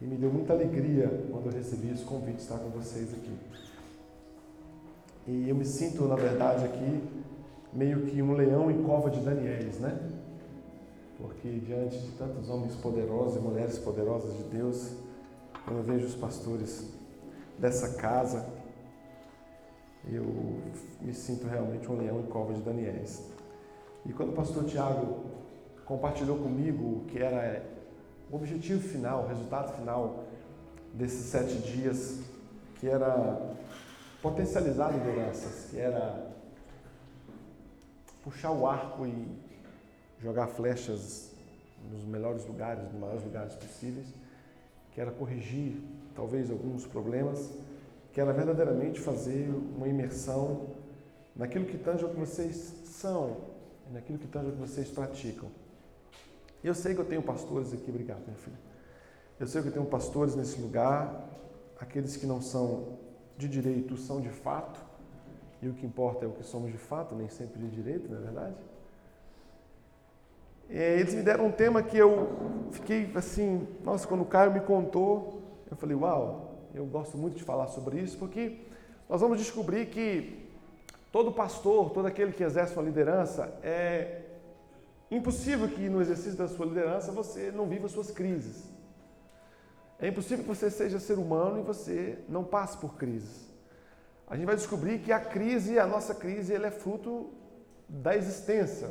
E me deu muita alegria quando eu recebi esse convite de estar com vocês aqui. E eu me sinto, na verdade, aqui meio que um leão em cova de Danielis, né? Porque diante de tantos homens poderosos e mulheres poderosas de Deus, quando eu vejo os pastores dessa casa, eu me sinto realmente um leão em cova de Danielis. E quando o pastor Tiago compartilhou comigo o que era o objetivo final, o resultado final desses sete dias, que era potencializar lideranças, que era puxar o arco e jogar flechas nos melhores lugares, nos maiores lugares possíveis, que era corrigir talvez alguns problemas, que era verdadeiramente fazer uma imersão naquilo que tange que vocês são, naquilo que tange que vocês praticam. Eu sei que eu tenho pastores aqui, obrigado, minha filha. Eu sei que eu tenho pastores nesse lugar, aqueles que não são de direito são de fato, e o que importa é o que somos de fato, nem sempre de direito, não é verdade? Eles me deram um tema que eu fiquei assim, nossa, quando o Caio me contou, eu falei, uau, eu gosto muito de falar sobre isso, porque nós vamos descobrir que todo pastor, todo aquele que exerce uma liderança, é Impossível que no exercício da sua liderança você não viva suas crises. É impossível que você seja ser humano e você não passe por crises. A gente vai descobrir que a crise, a nossa crise, ela é fruto da existência.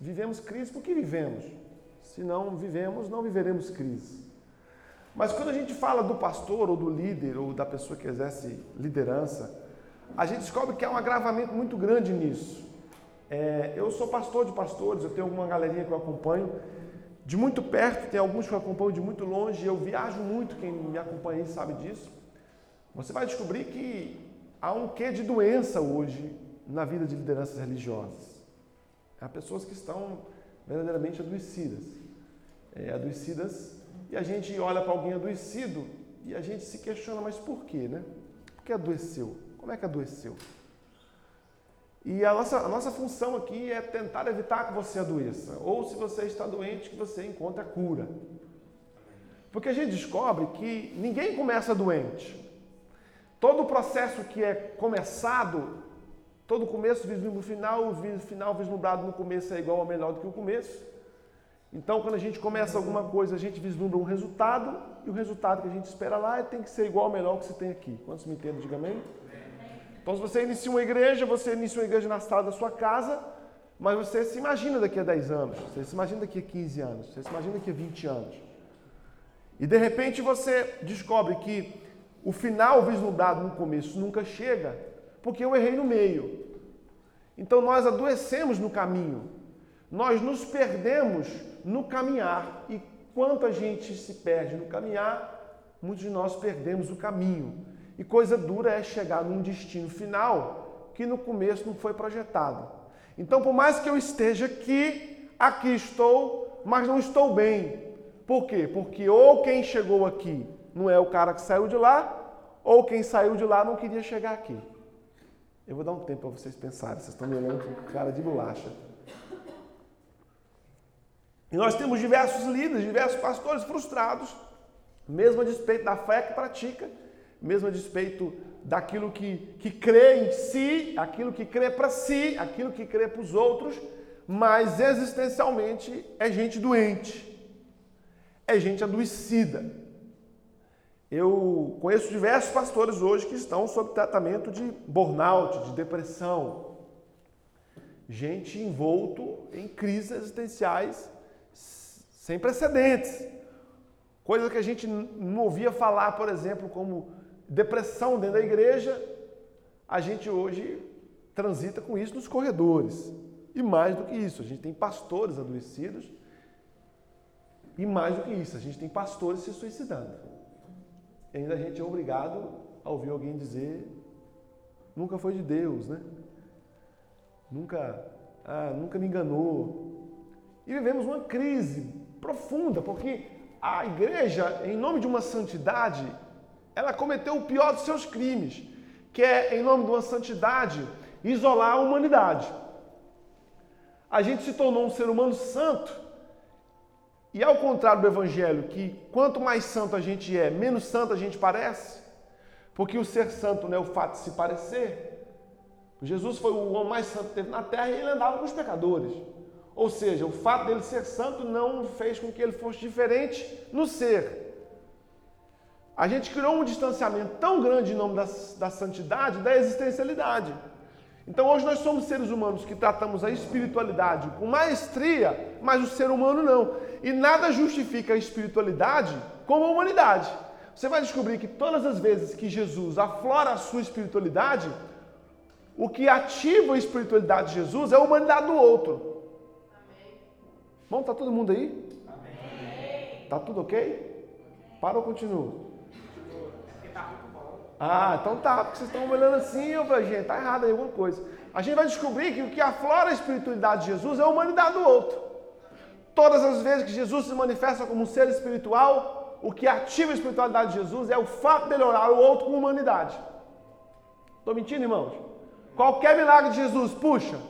Vivemos crise porque vivemos. Se não vivemos, não viveremos crise. Mas quando a gente fala do pastor ou do líder ou da pessoa que exerce liderança, a gente descobre que há um agravamento muito grande nisso. É, eu sou pastor de pastores, eu tenho alguma galerinha que eu acompanho de muito perto, tem alguns que eu acompanho de muito longe, eu viajo muito, quem me acompanha sabe disso. Você vai descobrir que há um quê de doença hoje na vida de lideranças religiosas. Há pessoas que estão verdadeiramente adoecidas. É, adoecidas, e a gente olha para alguém adoecido e a gente se questiona, mas por quê, né? Por que adoeceu? Como é que adoeceu? E a nossa, a nossa função aqui é tentar evitar que você adoeça. Ou se você está doente, que você encontre a cura. Porque a gente descobre que ninguém começa doente. Todo o processo que é começado, todo começo vislumbra o final, o final vislumbrado no começo é igual ou melhor do que o começo. Então, quando a gente começa alguma coisa, a gente vislumbra um resultado, e o resultado que a gente espera lá tem que ser igual ou melhor que você tem aqui. Quantos me entendem? Diga amém. Então, se você inicia uma igreja, você inicia uma igreja na sala da sua casa, mas você se imagina daqui a 10 anos, você se imagina daqui a 15 anos, você se imagina daqui a 20 anos. E de repente você descobre que o final vislumbrado no começo nunca chega, porque eu errei no meio. Então nós adoecemos no caminho, nós nos perdemos no caminhar, e quanto a gente se perde no caminhar, muitos de nós perdemos o caminho. E coisa dura é chegar num destino final que no começo não foi projetado. Então, por mais que eu esteja aqui, aqui estou, mas não estou bem. Por quê? Porque ou quem chegou aqui não é o cara que saiu de lá, ou quem saiu de lá não queria chegar aqui. Eu vou dar um tempo para vocês pensarem, vocês estão me olhando com cara de bolacha. E nós temos diversos líderes, diversos pastores frustrados, mesmo a despeito da fé que pratica, mesmo a despeito daquilo que, que crê em si, aquilo que crê para si, aquilo que crê para os outros, mas existencialmente é gente doente, é gente adoecida. Eu conheço diversos pastores hoje que estão sob tratamento de burnout, de depressão, gente envolto em crises existenciais sem precedentes. Coisa que a gente não ouvia falar, por exemplo, como depressão dentro da igreja, a gente hoje transita com isso nos corredores. E mais do que isso, a gente tem pastores adoecidos. E mais do que isso, a gente tem pastores se suicidando. E ainda a gente é obrigado a ouvir alguém dizer: nunca foi de Deus, né? Nunca, ah, nunca me enganou. E vivemos uma crise profunda, porque a igreja, em nome de uma santidade, ela cometeu o pior dos seus crimes, que é, em nome de uma santidade, isolar a humanidade. A gente se tornou um ser humano santo E ao contrário do Evangelho, que quanto mais santo a gente é, menos santo a gente parece, porque o ser santo não é o fato de se parecer. Jesus foi o homem mais santo que teve na terra e ele andava com os pecadores. Ou seja, o fato dele ser santo não fez com que ele fosse diferente no ser. A gente criou um distanciamento tão grande em nome da, da santidade, da existencialidade. Então hoje nós somos seres humanos que tratamos a espiritualidade com maestria, mas o ser humano não. E nada justifica a espiritualidade como a humanidade. Você vai descobrir que todas as vezes que Jesus aflora a sua espiritualidade, o que ativa a espiritualidade de Jesus é a humanidade do outro. Amém. Bom, tá todo mundo aí? Amém. Tá tudo ok? Para ou continua? Ah, então tá, porque vocês estão olhando assim, eu falei, gente, tá errado aí alguma coisa. A gente vai descobrir que o que aflora a espiritualidade de Jesus é a humanidade do outro. Todas as vezes que Jesus se manifesta como um ser espiritual, o que ativa a espiritualidade de Jesus é o fato de ele orar o outro com humanidade. Estou mentindo, irmãos? Qualquer milagre de Jesus, puxa,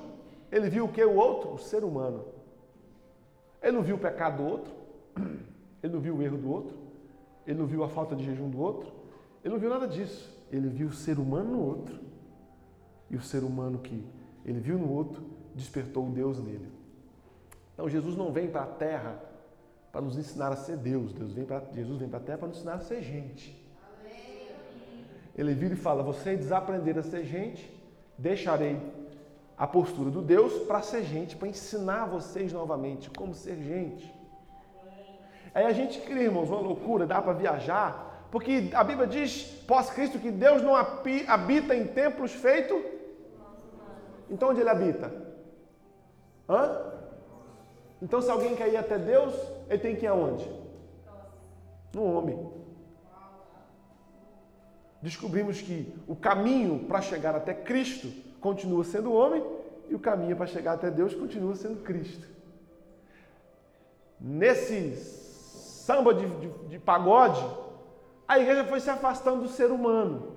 ele viu o que? O outro? O ser humano. Ele não viu o pecado do outro, ele não viu o erro do outro, ele não viu a falta de jejum do outro, ele não viu nada disso. Ele viu o ser humano no outro. E o ser humano que ele viu no outro despertou o Deus nele. Então Jesus não vem para a terra para nos ensinar a ser Deus. Deus vem Jesus vem para a terra para nos ensinar a ser gente. Ele vira e fala: Você desaprender a ser gente, deixarei a postura do Deus para ser gente, para ensinar vocês novamente como ser gente. Aí a gente cria, irmãos, uma loucura, dá para viajar, porque a Bíblia diz, pós-Cristo, que Deus não habita em templos feitos. Então onde ele habita? Hã? Então se alguém quer ir até Deus, ele tem que ir aonde? No homem. Descobrimos que o caminho para chegar até Cristo continua sendo o homem e o caminho para chegar até Deus continua sendo Cristo. Nesse samba de, de, de pagode, a igreja foi se afastando do ser humano.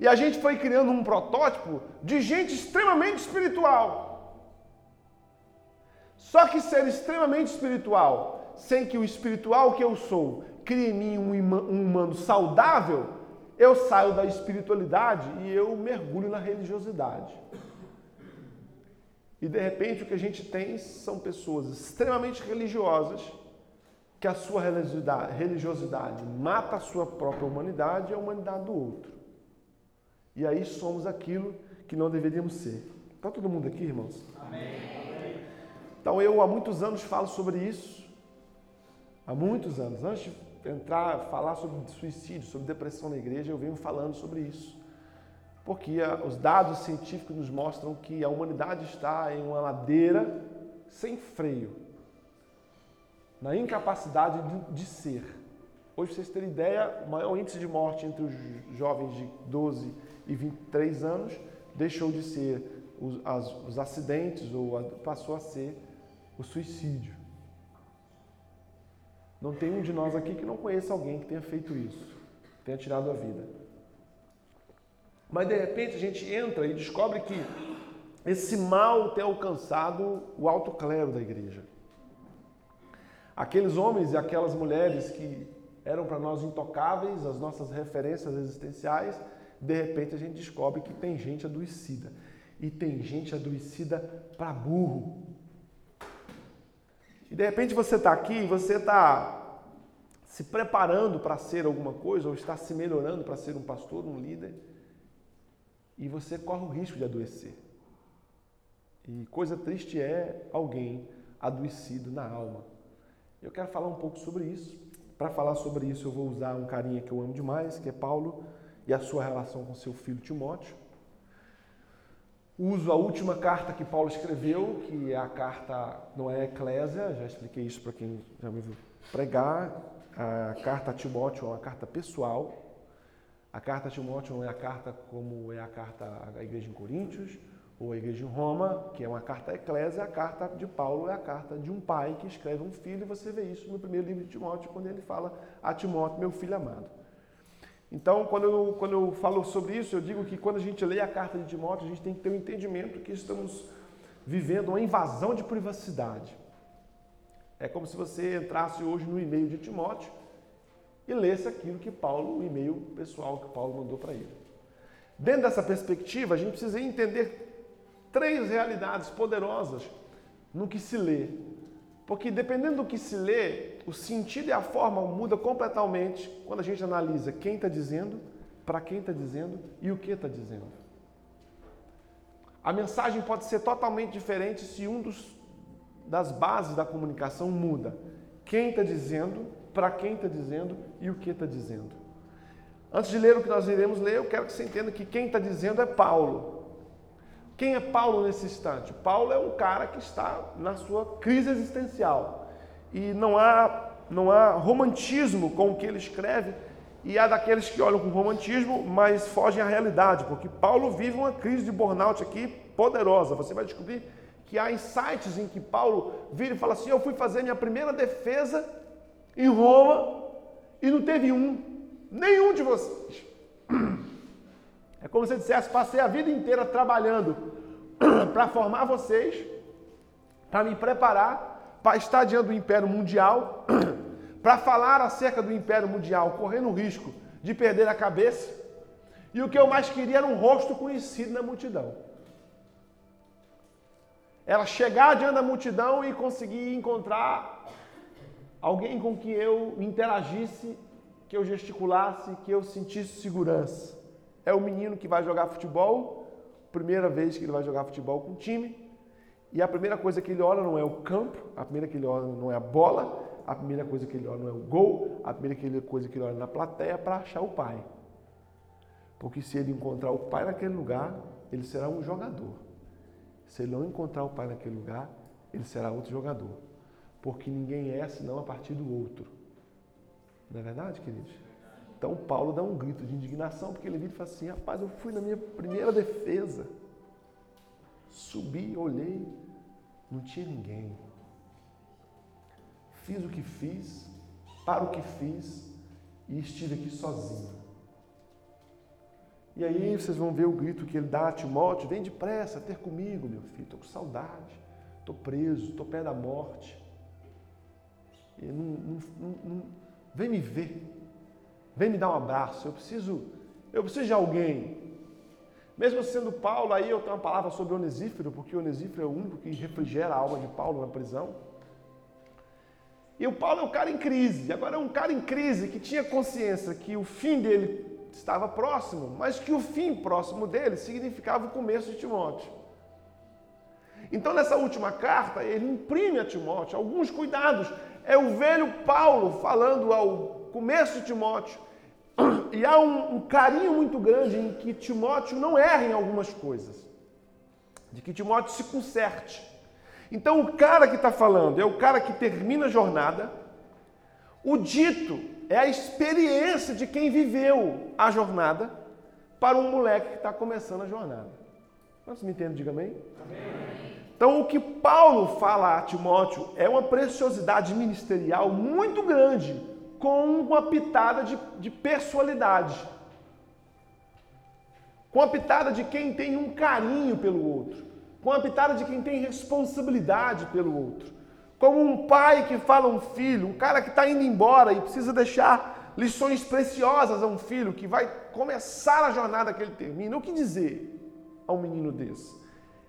E a gente foi criando um protótipo de gente extremamente espiritual. Só que ser extremamente espiritual, sem que o espiritual que eu sou crie em mim um humano saudável, eu saio da espiritualidade e eu mergulho na religiosidade. E de repente o que a gente tem são pessoas extremamente religiosas que a sua religiosidade mata a sua própria humanidade e a humanidade do outro. E aí somos aquilo que não deveríamos ser. Está todo mundo aqui, irmãos? Amém. Então eu há muitos anos falo sobre isso. Há muitos anos. Antes de entrar, falar sobre suicídio, sobre depressão na igreja, eu venho falando sobre isso. Porque os dados científicos nos mostram que a humanidade está em uma ladeira sem freio na incapacidade de, ser. Hoje, vocês terem ideia, o maior índice de morte entre os jovens de 12 e 23 anos deixou de ser os, as, os acidentes ou a, passou a ser o suicídio. Não tem um de nós aqui que não conheça alguém que tenha feito isso, tenha tirado a vida. Mas de repente a gente entra e descobre que esse mal tem alcançado o alto clero da igreja. Aqueles homens e aquelas mulheres que eram para nós intocáveis, as nossas referências existenciais, de repente a gente descobre que tem gente adoecida. E tem gente adoecida para burro. E de repente você está aqui você está se preparando para ser alguma coisa, ou está se melhorando para ser um pastor, um líder, e você corre o risco de adoecer. E coisa triste é alguém adoecido na alma. Eu quero falar um pouco sobre isso. Para falar sobre isso, eu vou usar um carinha que eu amo demais, que é Paulo, e a sua relação com seu filho Timóteo. Uso a última carta que Paulo escreveu, que é a carta, não é Eclésia, já expliquei isso para quem já me viu pregar. A carta a Timóteo é uma carta pessoal. A carta a Timóteo não é a carta como é a carta à igreja em Coríntios, ou a igreja em Roma, que é uma carta eclésia, a carta de Paulo é a carta de um pai que escreve um filho, e você vê isso no primeiro livro de Timóteo, quando ele fala a Timóteo, meu filho amado. Então, quando eu, quando eu falo sobre isso, eu digo que quando a gente lê a carta de Timóteo, a gente tem que ter o um entendimento que estamos vivendo uma invasão de privacidade. É como se você entrasse hoje no e-mail de Timóteo e lesse aquilo que Paulo, o e-mail pessoal que Paulo mandou para ele. Dentro dessa perspectiva, a gente precisa entender três realidades poderosas no que se lê. Porque dependendo do que se lê, o sentido e a forma muda completamente quando a gente analisa quem está dizendo, para quem está dizendo e o que está dizendo. A mensagem pode ser totalmente diferente se um dos, das bases da comunicação muda. Quem está dizendo, para quem está dizendo e o que está dizendo. Antes de ler o que nós iremos ler, eu quero que você entenda que quem está dizendo é Paulo. Quem é Paulo nesse instante? Paulo é um cara que está na sua crise existencial. E não há, não há romantismo com o que ele escreve, e há daqueles que olham com romantismo, mas fogem à realidade, porque Paulo vive uma crise de burnout aqui poderosa. Você vai descobrir que há insights em que Paulo vira e fala assim: Eu fui fazer minha primeira defesa em Roma e não teve um, nenhum de vocês. É como se eu dissesse: passei a vida inteira trabalhando para formar vocês, para me preparar para estar diante do Império Mundial, para falar acerca do Império Mundial, correndo o risco de perder a cabeça. E o que eu mais queria era um rosto conhecido na multidão. Era chegar diante da multidão e conseguir encontrar alguém com quem eu interagisse, que eu gesticulasse, que eu sentisse segurança. É o menino que vai jogar futebol, primeira vez que ele vai jogar futebol com o time, e a primeira coisa que ele olha não é o campo, a primeira que ele olha não é a bola, a primeira coisa que ele olha não é o gol, a primeira coisa que ele olha na plateia é para achar o pai. Porque se ele encontrar o pai naquele lugar, ele será um jogador. Se ele não encontrar o pai naquele lugar, ele será outro jogador porque ninguém é senão a partir do outro. Não é verdade, queridos? Então Paulo dá um grito de indignação, porque ele vira e fala assim: rapaz, eu fui na minha primeira defesa, subi, olhei, não tinha ninguém. Fiz o que fiz, para o que fiz e estive aqui sozinho. E aí vocês vão ver o grito que ele dá a Timóteo: vem depressa ter comigo, meu filho, estou com saudade, estou preso, estou pé da morte. Não, não, não, vem me ver, vem me dar um abraço. Eu preciso, eu preciso de alguém. Mesmo sendo Paulo, aí eu tenho uma palavra sobre Onesífero, porque Onesífero é o único que refrigera a alma de Paulo na prisão. E o Paulo é um cara em crise. Agora é um cara em crise que tinha consciência que o fim dele estava próximo, mas que o fim próximo dele significava o começo de Timóteo. Então, nessa última carta, ele imprime a Timóteo alguns cuidados é o velho Paulo falando ao começo de Timóteo. E há um, um carinho muito grande em que Timóteo não erre em algumas coisas, de que Timóteo se conserte. Então, o cara que está falando é o cara que termina a jornada. O dito é a experiência de quem viveu a jornada para um moleque que está começando a jornada. Você me entende? Diga amém. Amém. Então, o que Paulo fala a Timóteo é uma preciosidade ministerial muito grande, com uma pitada de, de personalidade. Com a pitada de quem tem um carinho pelo outro. Com a pitada de quem tem responsabilidade pelo outro. Como um pai que fala a um filho, um cara que está indo embora e precisa deixar lições preciosas a um filho que vai começar a jornada que ele termina. O que dizer a um menino desse?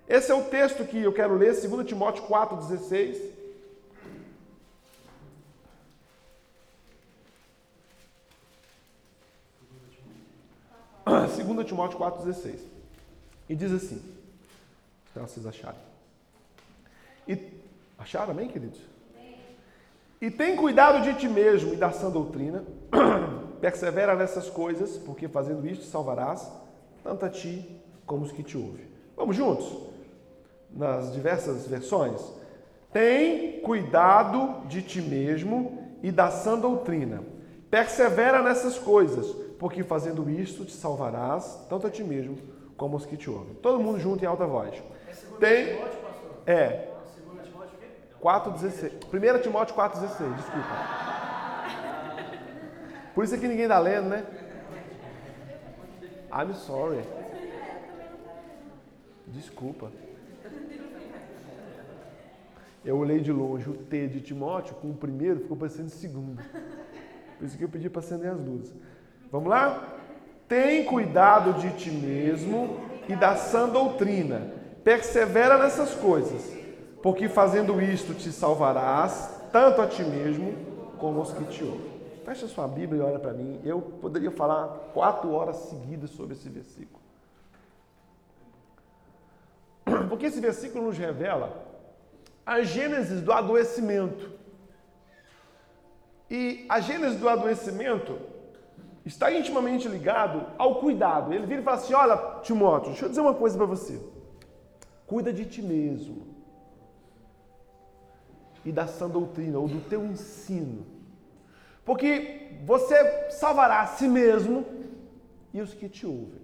Esse é o texto que eu quero ler, 2 Timóteo 4,16. Segunda Timóteo 4,16. E diz assim, para vocês acharem. E, acharam, amém, queridos? E tem cuidado de ti mesmo e da sã doutrina, persevera nessas coisas, porque fazendo isto salvarás tanto a ti como os que te ouvem. Vamos juntos? nas diversas versões, tem cuidado de ti mesmo e da sã doutrina. Persevera nessas coisas, porque fazendo isto te salvarás, tanto a ti mesmo como os que te ouvem. Todo mundo junto em alta voz. É tem Timóteo? É. 4:16. 1 Timóteo 4:16, desculpa. Por isso é que ninguém dá lendo, né? I'm sorry. Desculpa. Eu olhei de longe o T de Timóteo com o primeiro, ficou parecendo o segundo. Por isso que eu pedi para acender as luzes. Vamos lá? Tem cuidado de ti mesmo e da sã doutrina. Persevera nessas coisas, porque fazendo isto te salvarás, tanto a ti mesmo como os que te ouvem. Fecha sua Bíblia e olha para mim. Eu poderia falar quatro horas seguidas sobre esse versículo. Porque esse versículo nos revela a gênese do adoecimento. E a gênese do adoecimento está intimamente ligado ao cuidado. Ele vira e fala assim: Olha, Timóteo, deixa eu dizer uma coisa para você. Cuida de ti mesmo e da sã doutrina ou do teu ensino. Porque você salvará a si mesmo e os que te ouvem.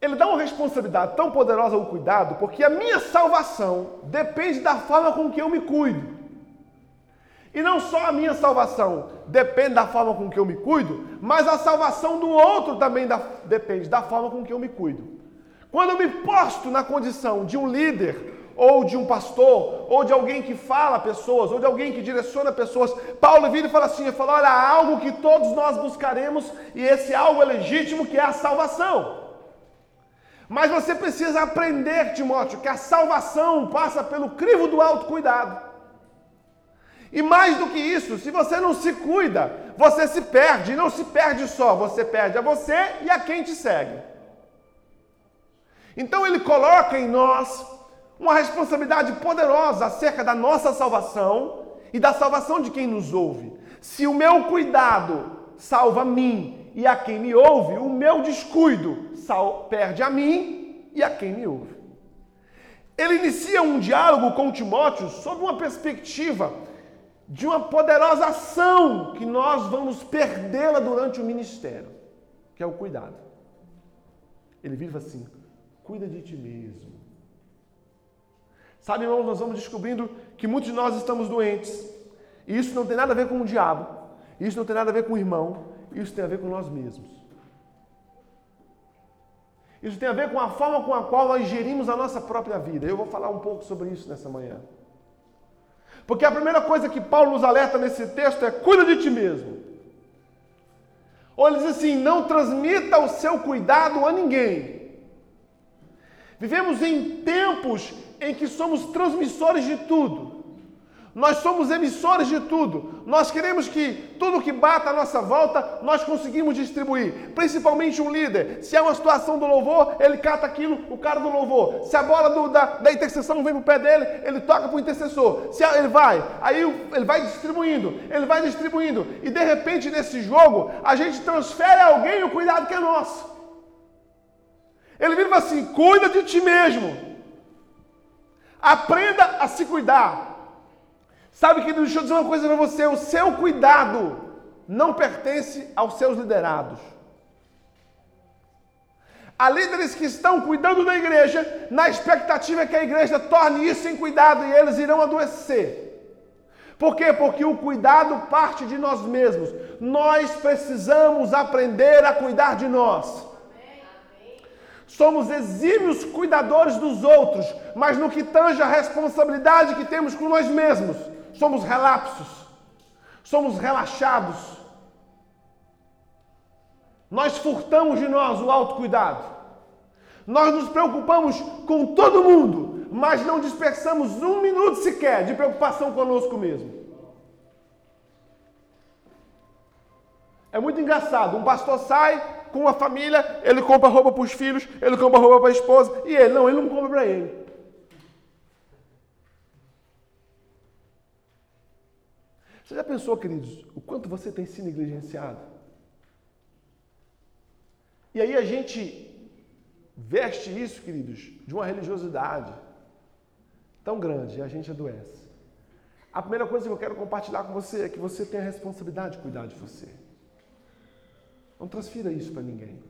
Ele dá uma responsabilidade tão poderosa ao cuidado, porque a minha salvação depende da forma com que eu me cuido. E não só a minha salvação depende da forma com que eu me cuido, mas a salvação do outro também da, depende da forma com que eu me cuido. Quando eu me posto na condição de um líder, ou de um pastor, ou de alguém que fala pessoas, ou de alguém que direciona pessoas, Paulo vira e fala assim: fala, olha, há algo que todos nós buscaremos, e esse algo é legítimo, que é a salvação. Mas você precisa aprender, Timóteo, que a salvação passa pelo crivo do autocuidado. E mais do que isso, se você não se cuida, você se perde. E não se perde só, você perde a você e a quem te segue. Então ele coloca em nós uma responsabilidade poderosa acerca da nossa salvação e da salvação de quem nos ouve. Se o meu cuidado salva a mim e a quem me ouve, o meu descuido perde a mim e a quem me ouve. Ele inicia um diálogo com Timóteo sob uma perspectiva de uma poderosa ação que nós vamos perdê-la durante o ministério, que é o cuidado. Ele vive assim: cuida de ti mesmo. Sabe, irmãos, nós vamos descobrindo que muitos de nós estamos doentes. E isso não tem nada a ver com o diabo. Isso não tem nada a ver com o irmão. Isso tem a ver com nós mesmos. Isso tem a ver com a forma com a qual nós gerimos a nossa própria vida. Eu vou falar um pouco sobre isso nessa manhã. Porque a primeira coisa que Paulo nos alerta nesse texto é: cuida de ti mesmo. Ou ele diz assim: não transmita o seu cuidado a ninguém. Vivemos em tempos em que somos transmissores de tudo. Nós somos emissores de tudo. Nós queremos que tudo que bata à nossa volta, nós conseguimos distribuir. Principalmente um líder. Se é uma situação do louvor, ele cata aquilo, o cara do louvor. Se a bola do, da, da intercessão vem pro pé dele, ele toca pro intercessor. Se ele vai, aí ele vai distribuindo, ele vai distribuindo. E de repente, nesse jogo, a gente transfere a alguém o cuidado que é nosso. Ele vira assim: cuida de ti mesmo. Aprenda a se cuidar. Sabe que deixa eu dizer uma coisa para você: o seu cuidado não pertence aos seus liderados. Há líderes que estão cuidando da igreja, na expectativa que a igreja torne isso em cuidado e eles irão adoecer. Por quê? Porque o cuidado parte de nós mesmos. Nós precisamos aprender a cuidar de nós. Somos exímios cuidadores dos outros, mas no que tange a responsabilidade que temos com nós mesmos, somos relapsos, somos relaxados. Nós furtamos de nós o autocuidado. Nós nos preocupamos com todo mundo, mas não dispersamos um minuto sequer de preocupação conosco mesmo. É muito engraçado. Um pastor sai com a família, ele compra roupa para os filhos, ele compra roupa para a esposa, e ele, não, ele não compra para ele. Você já pensou, queridos, o quanto você tem sido negligenciado? E aí a gente veste isso, queridos, de uma religiosidade tão grande e a gente adoece. A primeira coisa que eu quero compartilhar com você é que você tem a responsabilidade de cuidar de você. Não transfira isso para ninguém.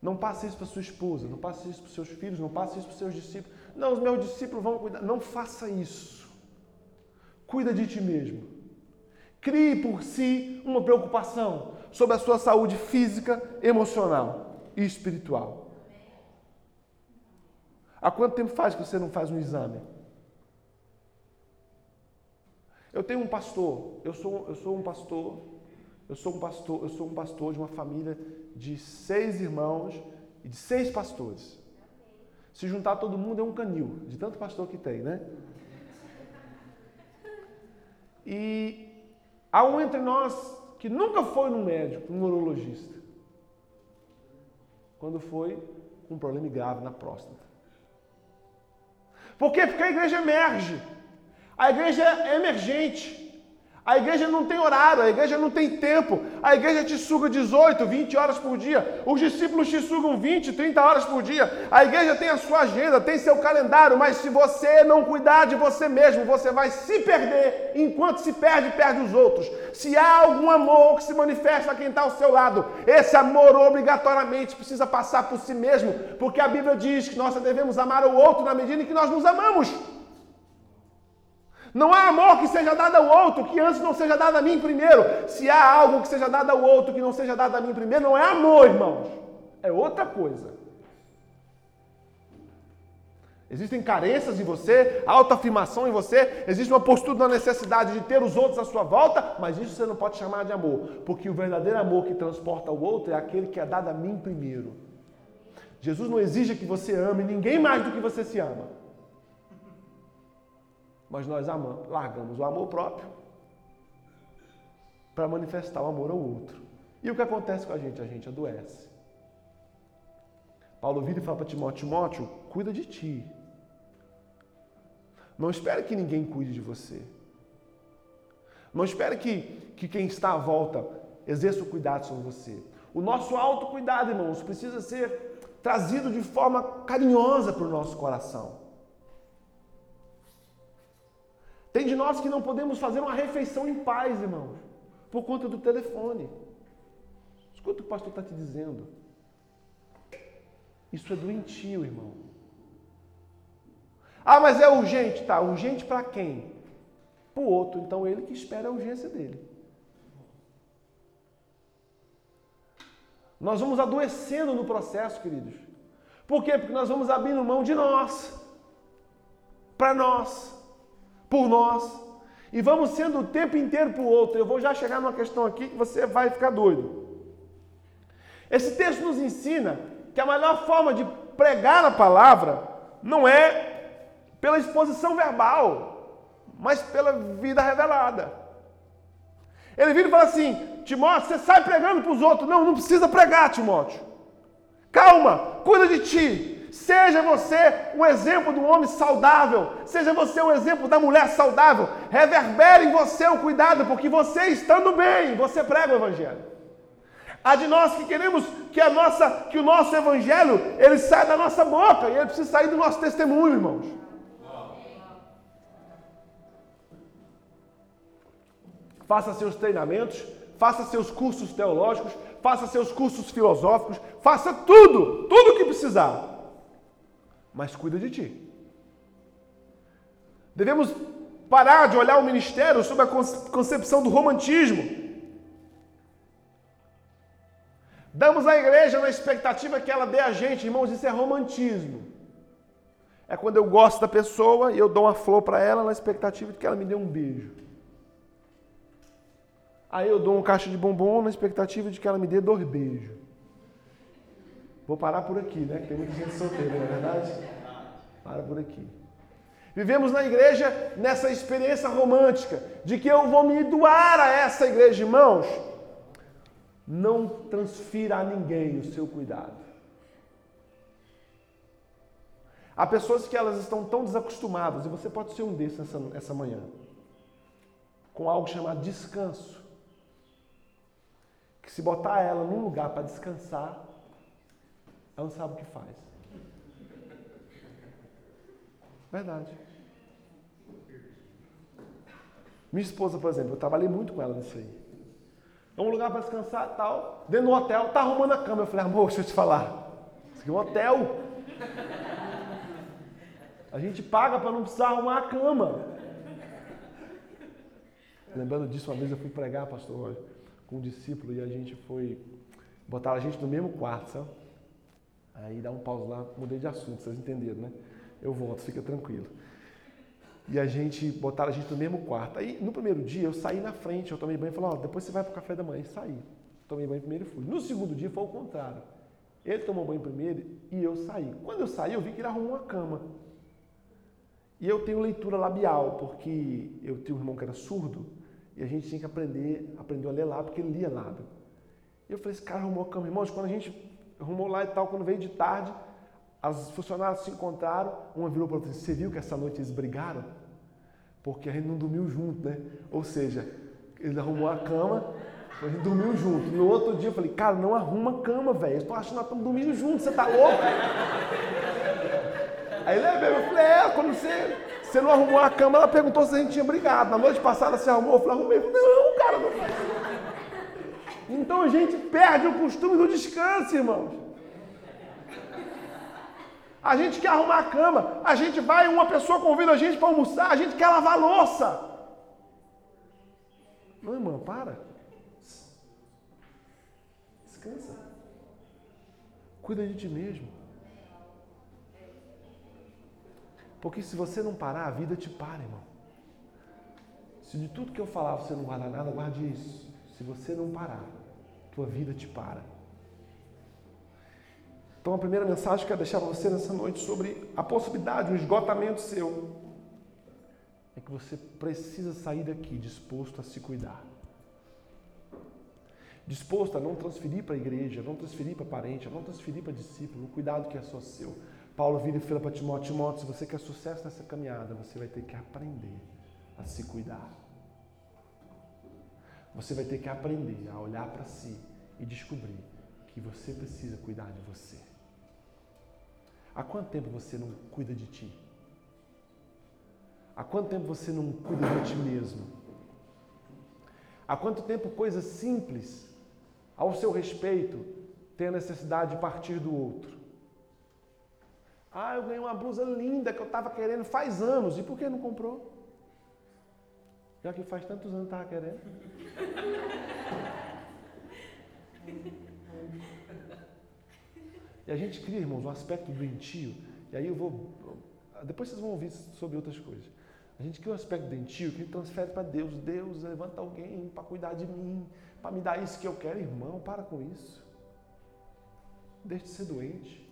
Não passe isso para sua esposa, não passe isso para seus filhos, não passe isso para seus discípulos. Não, os meus discípulos vão cuidar. Não faça isso. Cuida de ti mesmo. Crie por si uma preocupação sobre a sua saúde física, emocional e espiritual. Há quanto tempo faz que você não faz um exame? Eu tenho um pastor, eu sou, eu sou um pastor, eu sou um pastor, eu sou um pastor de uma família de seis irmãos e de seis pastores. Se juntar todo mundo é um canil, de tanto pastor que tem, né? E há um entre nós que nunca foi no médico, no neurologista. Quando foi, com um problema grave na próstata. Por quê? Porque a igreja emerge. A igreja é emergente. A igreja não tem horário, a igreja não tem tempo. A igreja te suga 18, 20 horas por dia. Os discípulos te sugam 20, 30 horas por dia. A igreja tem a sua agenda, tem seu calendário, mas se você não cuidar de você mesmo, você vai se perder. Enquanto se perde, perde os outros. Se há algum amor que se manifesta a quem está ao seu lado, esse amor obrigatoriamente precisa passar por si mesmo, porque a Bíblia diz que nós devemos amar o outro na medida em que nós nos amamos. Não há amor que seja dado ao outro que antes não seja dado a mim primeiro. Se há algo que seja dado ao outro que não seja dado a mim primeiro, não é amor, irmãos. É outra coisa. Existem carências em você, autoafirmação em você, existe uma postura da necessidade de ter os outros à sua volta, mas isso você não pode chamar de amor, porque o verdadeiro amor que transporta o outro é aquele que é dado a mim primeiro. Jesus não exige que você ame ninguém mais do que você se ama mas nós amamos, largamos o amor próprio para manifestar o amor ao outro. E o que acontece com a gente? A gente adoece. Paulo vira e fala para Timóteo: Timóteo, cuida de ti. Não espere que ninguém cuide de você. Não espere que, que quem está à volta exerça o cuidado sobre você. O nosso autocuidado, irmãos, precisa ser trazido de forma carinhosa para o nosso coração. Tem de nós que não podemos fazer uma refeição em paz, irmãos, por conta do telefone. Escuta o que o pastor está te dizendo. Isso é doentio, irmão. Ah, mas é urgente, tá? Urgente para quem? Para o outro. Então ele que espera a urgência dele. Nós vamos adoecendo no processo, queridos. Por quê? Porque nós vamos abrindo mão de nós. Para nós por nós e vamos sendo o tempo inteiro para o outro. Eu vou já chegar numa questão aqui que você vai ficar doido. Esse texto nos ensina que a melhor forma de pregar a palavra não é pela exposição verbal, mas pela vida revelada. Ele vira e fala assim: Timóteo, você sai pregando para os outros. Não, não precisa pregar, Timóteo. Calma, cuida de ti. Seja você o exemplo do homem saudável. Seja você o exemplo da mulher saudável. Reverbere em você o cuidado, porque você estando bem, você prega o evangelho. Há de nós que queremos que, a nossa, que o nosso evangelho ele saia da nossa boca e ele precisa sair do nosso testemunho, irmãos. Faça seus treinamentos, faça seus cursos teológicos, faça seus cursos filosóficos, faça tudo, tudo o que precisar mas cuida de ti. Devemos parar de olhar o ministério sob a concepção do romantismo. Damos à igreja na expectativa que ela dê a gente, irmãos, isso é romantismo. É quando eu gosto da pessoa e eu dou uma flor para ela na expectativa de que ela me dê um beijo. Aí eu dou um caixa de bombom na expectativa de que ela me dê dois beijos. Vou parar por aqui, né? Tem muita gente solteira, não é verdade? Para por aqui. Vivemos na igreja nessa experiência romântica de que eu vou me doar a essa igreja, irmãos. Não transfira a ninguém o seu cuidado. Há pessoas que elas estão tão desacostumadas, e você pode ser um desses essa, essa manhã, com algo chamado descanso. Que se botar ela num lugar para descansar, ela sabe o que faz. Verdade. Minha esposa, por exemplo, eu trabalhei muito com ela nisso aí. É um lugar para descansar tal. Dentro do hotel, tá arrumando a cama. Eu falei, amor, deixa eu te falar. Isso aqui é um hotel. A gente paga para não precisar arrumar a cama. Lembrando disso, uma vez eu fui pregar, pastor, com um discípulo, e a gente foi botar a gente no mesmo quarto, sabe? Aí dá um pause lá, mudei de assunto, vocês entenderam, né? Eu volto, fica tranquilo. E a gente botaram a gente no mesmo quarto. Aí no primeiro dia eu saí na frente, eu tomei banho e falei, ó, oh, depois você vai pro café da manhã. E saí. Tomei banho primeiro e fui. No segundo dia foi o contrário. Ele tomou banho primeiro e eu saí. Quando eu saí, eu vi que ele arrumou uma cama. E eu tenho leitura labial, porque eu tinha um irmão que era surdo e a gente tinha que aprender, aprender a ler lá, porque ele lia lábio. E eu falei, esse cara arrumou a cama. Irmãos, quando a gente arrumou lá e tal, quando veio de tarde, as funcionárias se encontraram, uma virou para outra disse, você viu que essa noite eles brigaram? Porque a gente não dormiu junto, né? Ou seja, ele arrumou a cama, a gente dormiu junto. No outro dia eu falei, cara, não arruma cama, velho. Eu estou achando que nós estamos dormindo juntos, você tá louco? Aí ele eu falei, é, quando você, você não arrumou a cama, ela perguntou se a gente tinha brigado. Na noite passada você arrumou? Eu falei, arrumei. Não, cara, não faz Então a gente perde o costume do descanso, irmãos. A gente quer arrumar a cama, a gente vai, uma pessoa convida a gente para almoçar, a gente quer lavar louça. Não, irmão, para. Descansa. Cuida de ti mesmo. Porque se você não parar, a vida te para, irmão. Se de tudo que eu falar você não guardar nada, guarde isso. Se você não parar, tua vida te para. Então a primeira mensagem que eu quero deixar para você nessa noite sobre a possibilidade, um esgotamento seu, é que você precisa sair daqui disposto a se cuidar. Disposto a não transferir para a igreja, não transferir para parente, não transferir para discípulo, o cuidado que é só seu. Paulo vira e fala para Timóteo, Timóteo, se você quer sucesso nessa caminhada, você vai ter que aprender a se cuidar. Você vai ter que aprender a olhar para si e descobrir que você precisa cuidar de você. Há quanto tempo você não cuida de ti? Há quanto tempo você não cuida de ti mesmo? Há quanto tempo coisas simples ao seu respeito têm a necessidade de partir do outro? Ah, eu ganhei uma blusa linda que eu estava querendo faz anos. E por que não comprou? Já que faz tantos anos que estava querendo. E a gente cria, irmãos, um aspecto doentio. E aí eu vou. Depois vocês vão ouvir sobre outras coisas. A gente cria um aspecto doentio que transfere para Deus. Deus levanta alguém para cuidar de mim, para me dar isso que eu quero. Irmão, para com isso. Deixe de ser doente.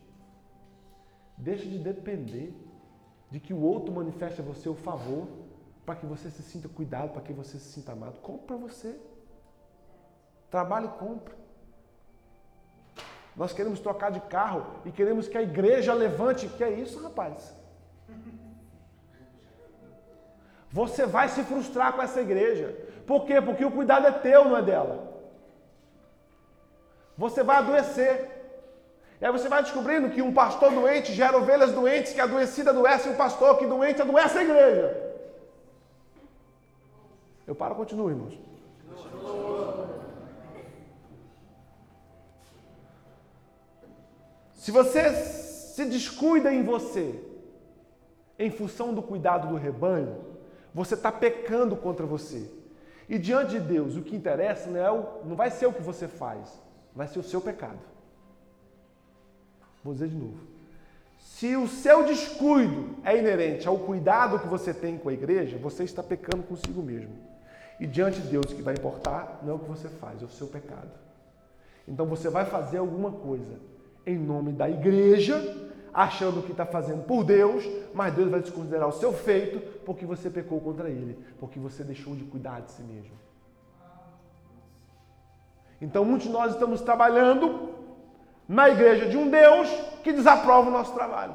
Deixe de depender de que o outro manifeste a você o favor para que você se sinta cuidado, para que você se sinta amado. Compre para você. Trabalhe e compre. Nós queremos trocar de carro e queremos que a igreja levante. Que é isso, rapaz? Você vai se frustrar com essa igreja. Por quê? Porque o cuidado é teu, não é dela. Você vai adoecer. E aí você vai descobrindo que um pastor doente gera ovelhas doentes, que adoecida adoece o pastor, que doente adoece a igreja. Eu paro, continuo, irmãos. Se você se descuida em você, em função do cuidado do rebanho, você está pecando contra você. E diante de Deus, o que interessa não, é o, não vai ser o que você faz, vai ser o seu pecado. Vou dizer de novo. Se o seu descuido é inerente ao cuidado que você tem com a igreja, você está pecando consigo mesmo. E diante de Deus, o que vai importar não é o que você faz, é o seu pecado. Então você vai fazer alguma coisa em nome da igreja, achando que está fazendo por Deus, mas Deus vai desconsiderar o seu feito porque você pecou contra Ele, porque você deixou de cuidar de si mesmo. Então muitos de nós estamos trabalhando na igreja de um Deus que desaprova o nosso trabalho.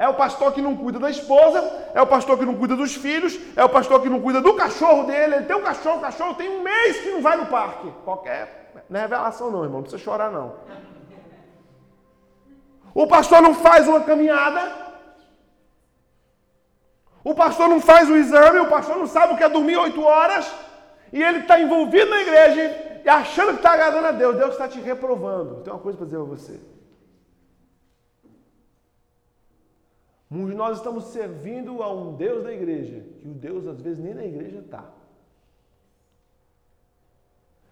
É o pastor que não cuida da esposa, é o pastor que não cuida dos filhos, é o pastor que não cuida do cachorro dele. Ele tem um cachorro, o cachorro tem um mês que não vai no parque. Qualquer. Não é revelação, não, irmão. Não precisa chorar, não. O pastor não faz uma caminhada. O pastor não faz o exame. O pastor não sabe o que é dormir oito horas. E ele está envolvido na igreja achando que está agradando a Deus, Deus está te reprovando. Tem uma coisa para dizer a você. Muitos nós estamos servindo a um Deus da igreja, que o Deus às vezes nem na igreja está.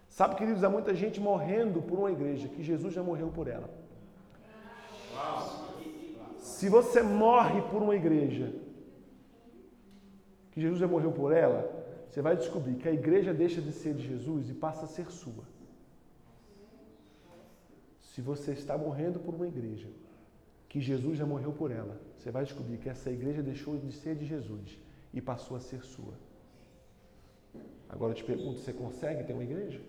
Sabe, queridos, há muita gente morrendo por uma igreja, que Jesus já morreu por ela. Se você morre por uma igreja, que Jesus já morreu por ela, você vai descobrir que a igreja deixa de ser de Jesus e passa a ser sua. Se você está morrendo por uma igreja, que Jesus já morreu por ela, você vai descobrir que essa igreja deixou de ser de Jesus e passou a ser sua. Agora eu te pergunto, você consegue ter uma igreja?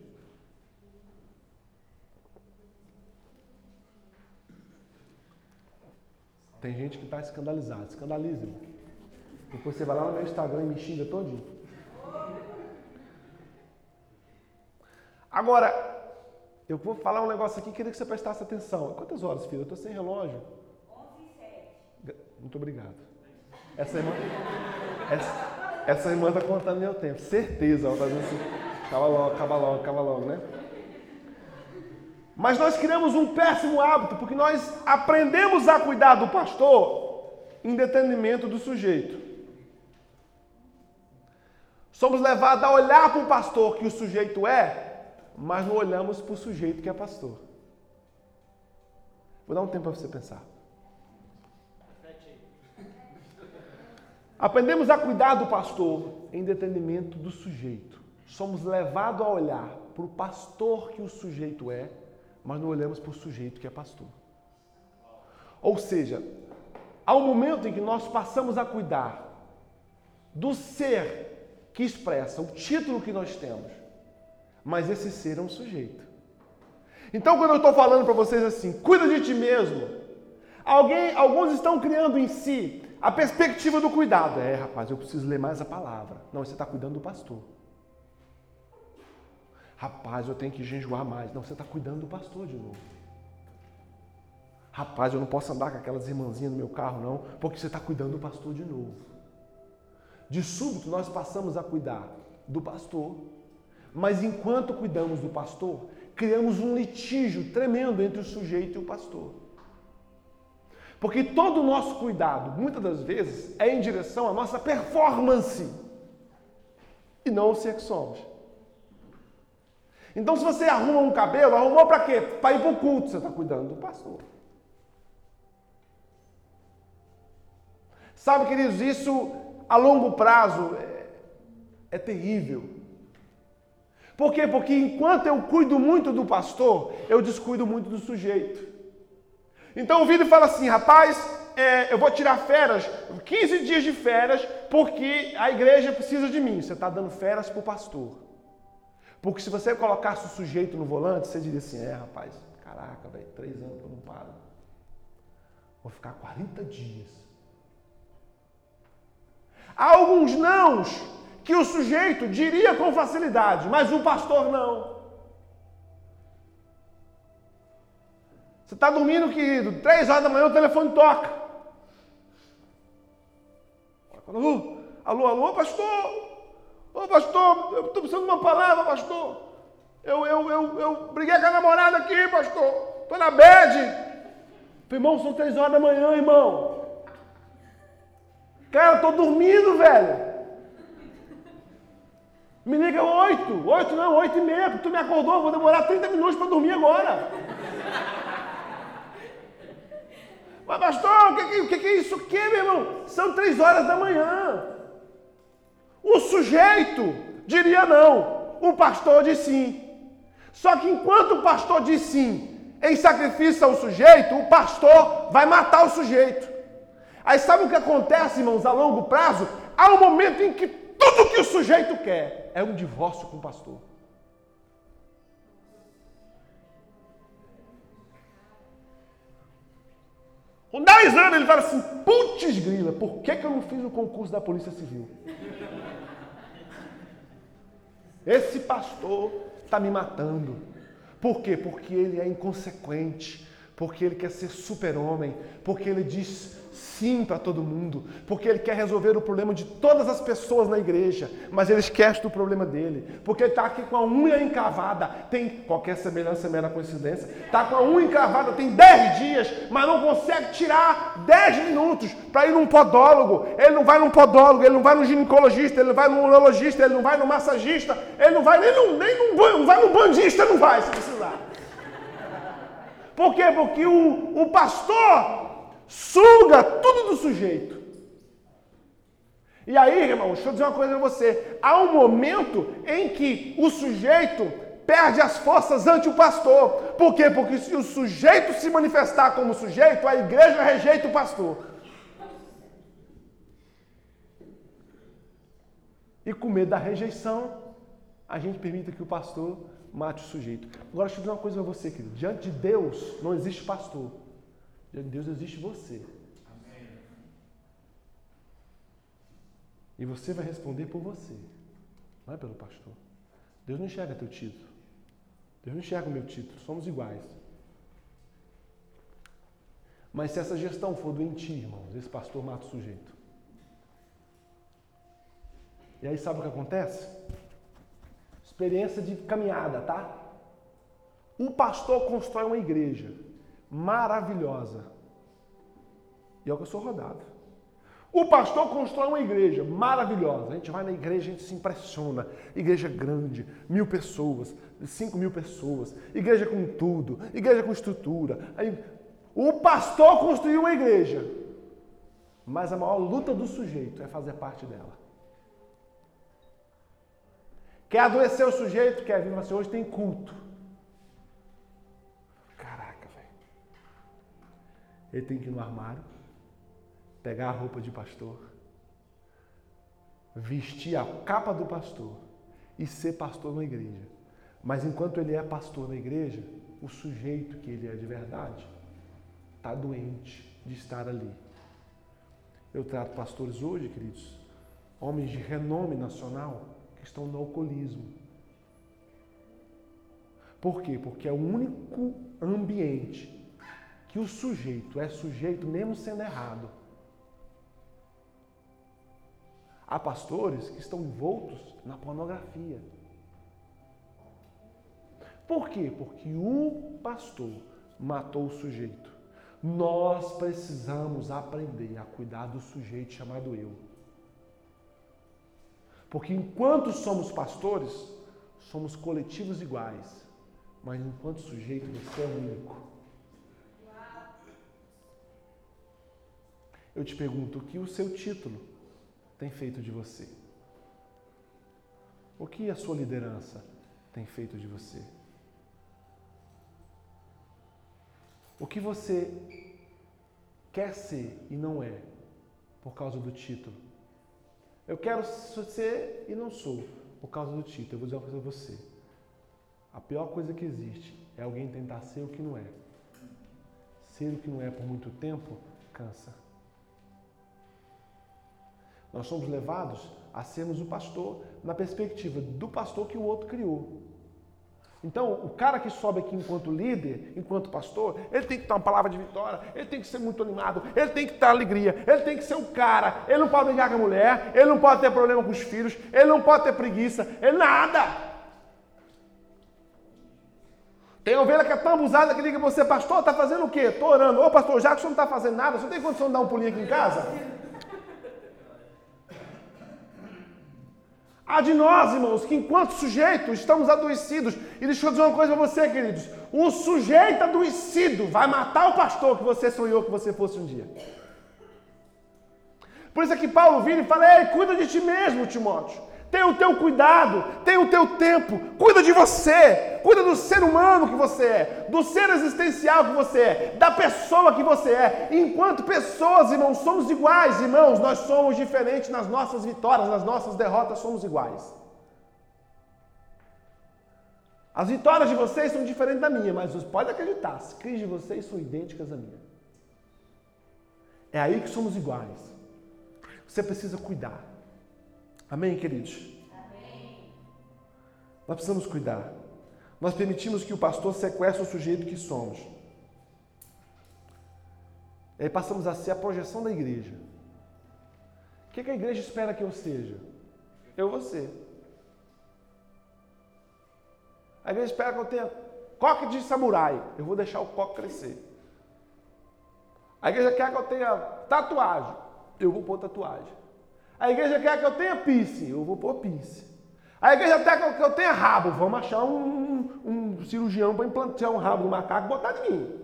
Tem gente que está escandalizada. Escandalize, irmão. Depois você vai lá no meu Instagram e me xinga todinho. Agora, eu vou falar um negócio aqui, queria que você prestasse atenção. Quantas horas, filho? Eu estou sem relógio. 11 7. Muito obrigado. Essa irmã, essa, essa irmã está contando meu tempo. Certeza, ela está dizendo assim. Acaba logo, acaba logo, acaba logo, né? Mas nós criamos um péssimo hábito, porque nós aprendemos a cuidar do pastor em detrimento do sujeito. Somos levados a olhar para o pastor que o sujeito é, mas não olhamos para o sujeito que é pastor. Vou dar um tempo para você pensar. Aprendemos a cuidar do pastor em detrimento do sujeito. Somos levados a olhar para o pastor que o sujeito é, mas não olhamos para o sujeito que é pastor. Ou seja, há um momento em que nós passamos a cuidar do ser que expressa o título que nós temos, mas esse ser é um sujeito. Então, quando eu estou falando para vocês assim, cuida de ti mesmo, alguém, alguns estão criando em si a perspectiva do cuidado. É, rapaz, eu preciso ler mais a palavra. Não, você está cuidando do pastor. Rapaz, eu tenho que jejuar mais. Não, você está cuidando do pastor de novo. Rapaz, eu não posso andar com aquelas irmãzinhas no meu carro, não, porque você está cuidando do pastor de novo. De súbito, nós passamos a cuidar do pastor, mas enquanto cuidamos do pastor, criamos um litígio tremendo entre o sujeito e o pastor. Porque todo o nosso cuidado, muitas das vezes, é em direção à nossa performance e não ao ser que somos. Então, se você arruma um cabelo, arrumou para quê? Para ir para o culto. Você está cuidando do pastor. Sabe, queridos, isso a longo prazo é, é terrível. Por quê? Porque enquanto eu cuido muito do pastor, eu descuido muito do sujeito. Então o vídeo fala assim, rapaz, é, eu vou tirar férias, 15 dias de férias, porque a igreja precisa de mim. Você está dando férias para o pastor. Porque se você colocasse o sujeito no volante, você diria assim, é rapaz, caraca, velho, três anos que eu não paro. Vou ficar 40 dias. Há alguns nãos que o sujeito diria com facilidade, mas o pastor não. Você está dormindo, querido, três horas da manhã o telefone toca. Alô, alô, alô, pastor, Ô pastor, eu estou precisando de uma palavra, pastor. Eu, eu, eu, eu briguei com a namorada aqui, pastor. Estou na bed. Irmão, são três horas da manhã, irmão. Cara, eu estou dormindo, velho. Me liga oito. Oito não, oito e meia, tu me acordou, vou demorar 30 minutos para dormir agora. Mas pastor, o que, que, que, é isso aqui, meu irmão? São três horas da manhã. O sujeito diria não, o pastor diz sim. Só que enquanto o pastor diz sim em sacrifício ao sujeito, o pastor vai matar o sujeito. Aí sabe o que acontece, irmãos, a longo prazo? Há um momento em que tudo que o sujeito quer é um divórcio com o pastor. Com 10 anos ele fala assim: putz grila, por que, que eu não fiz o concurso da Polícia Civil? Esse pastor está me matando. Por quê? Porque ele é inconsequente, porque ele quer ser super-homem, porque ele diz sim para todo mundo, porque ele quer resolver o problema de todas as pessoas na igreja, mas ele esquece do problema dele, porque ele está aqui com a unha encravada, tem qualquer semelhança, mera coincidência, está com a unha encravada, tem 10 dias, mas não consegue tirar 10 minutos para ir num podólogo, ele não vai num podólogo, ele não vai no ginecologista, ele não vai no urologista, ele não vai no massagista, ele não vai nem no, nem no, não vai no bandista, não vai se precisar. Por quê? Porque o, o pastor suga tudo do sujeito. E aí, irmão, deixa eu dizer uma coisa para você. Há um momento em que o sujeito perde as forças ante o pastor. Por quê? Porque se o sujeito se manifestar como sujeito, a igreja rejeita o pastor. E com medo da rejeição, a gente permite que o pastor mate o sujeito. Agora, deixa eu dizer uma coisa para você, querido. Diante de Deus não existe pastor. De Deus existe você. E você vai responder por você, não é pelo pastor. Deus não enxerga teu título. Deus não enxerga o meu título. Somos iguais. Mas se essa gestão for doentia, irmãos, esse pastor mata o sujeito. E aí sabe o que acontece? Experiência de caminhada, tá? Um pastor constrói uma igreja maravilhosa. E é o que eu sou rodado. O pastor constrói uma igreja maravilhosa. A gente vai na igreja, a gente se impressiona. Igreja grande, mil pessoas, cinco mil pessoas, igreja com tudo, igreja com estrutura. Aí, o pastor construiu uma igreja, mas a maior luta do sujeito é fazer parte dela. Quer adoecer o sujeito? Quer vir assim, hoje tem culto. Ele tem que ir no armário, pegar a roupa de pastor, vestir a capa do pastor e ser pastor na igreja. Mas enquanto ele é pastor na igreja, o sujeito que ele é de verdade está doente de estar ali. Eu trato pastores hoje, queridos, homens de renome nacional, que estão no alcoolismo. Por quê? Porque é o único ambiente que o sujeito é sujeito mesmo sendo errado. Há pastores que estão envoltos na pornografia. Por quê? Porque o pastor matou o sujeito. Nós precisamos aprender a cuidar do sujeito chamado eu. Porque enquanto somos pastores, somos coletivos iguais. Mas enquanto sujeito, você é único. Eu te pergunto, o que o seu título tem feito de você? O que a sua liderança tem feito de você? O que você quer ser e não é por causa do título? Eu quero ser e não sou por causa do título. Eu vou dizer uma coisa a você. A pior coisa que existe é alguém tentar ser o que não é. Ser o que não é por muito tempo cansa. Nós somos levados a sermos o pastor na perspectiva do pastor que o outro criou. Então, o cara que sobe aqui enquanto líder, enquanto pastor, ele tem que ter uma palavra de vitória, ele tem que ser muito animado, ele tem que ter alegria, ele tem que ser o cara, ele não pode brigar com a mulher, ele não pode ter problema com os filhos, ele não pode ter preguiça, ele nada. Tem ovelha que é tão abusada que liga você, pastor, está fazendo o quê? Estou orando. Ô pastor, senhor não está fazendo nada, o senhor tem condição de dar um pulinho aqui em casa? Há de nós, irmãos, que enquanto sujeitos estamos adoecidos. E deixa eu dizer uma coisa para você, queridos. Um sujeito adoecido vai matar o pastor que você sonhou que você fosse um dia. Por isso é que Paulo vira e fala: Ei, cuida de ti mesmo, Timóteo. Tenha o teu cuidado, tenha o teu tempo, cuida de você, cuida do ser humano que você é, do ser existencial que você é, da pessoa que você é. Enquanto pessoas, irmãos, somos iguais, irmãos, nós somos diferentes nas nossas vitórias, nas nossas derrotas, somos iguais. As vitórias de vocês são diferentes da minha, mas pode acreditar, as crises de vocês são idênticas à minha. É aí que somos iguais. Você precisa cuidar. Amém, queridos? Amém. Nós precisamos cuidar. Nós permitimos que o pastor sequestre o sujeito que somos. E aí passamos a ser a projeção da igreja. O que, que a igreja espera que eu seja? Eu vou ser. A igreja espera que eu tenha coque de samurai. Eu vou deixar o coque crescer. A igreja quer que eu tenha tatuagem. Eu vou pôr tatuagem. A igreja quer que eu tenha piercing, eu vou pôr piercing. A igreja quer que eu tenha rabo, vamos achar um, um, cirurgião para implantar um rabo no macaco e botar de mim.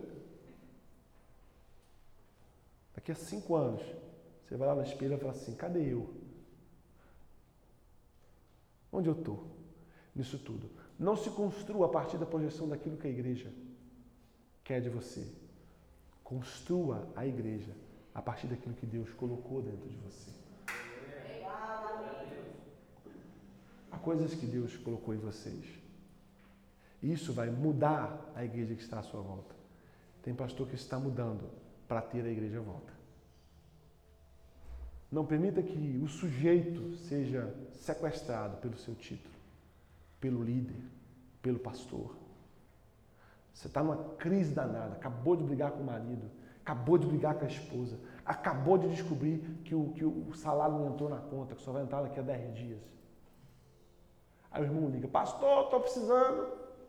Daqui a cinco anos, você vai lá no espelho e fala assim: cadê eu? Onde eu estou nisso tudo? Não se construa a partir da projeção daquilo que a igreja quer de você. Construa a igreja a partir daquilo que Deus colocou dentro de você. Coisas que Deus colocou em vocês. Isso vai mudar a igreja que está à sua volta. Tem pastor que está mudando para ter a igreja à volta. Não permita que o sujeito seja sequestrado pelo seu título, pelo líder, pelo pastor. Você está numa crise danada, acabou de brigar com o marido, acabou de brigar com a esposa, acabou de descobrir que o, que o salário não entrou na conta, que só vai entrar daqui a 10 dias. Aí o irmão liga, pastor, estou precisando.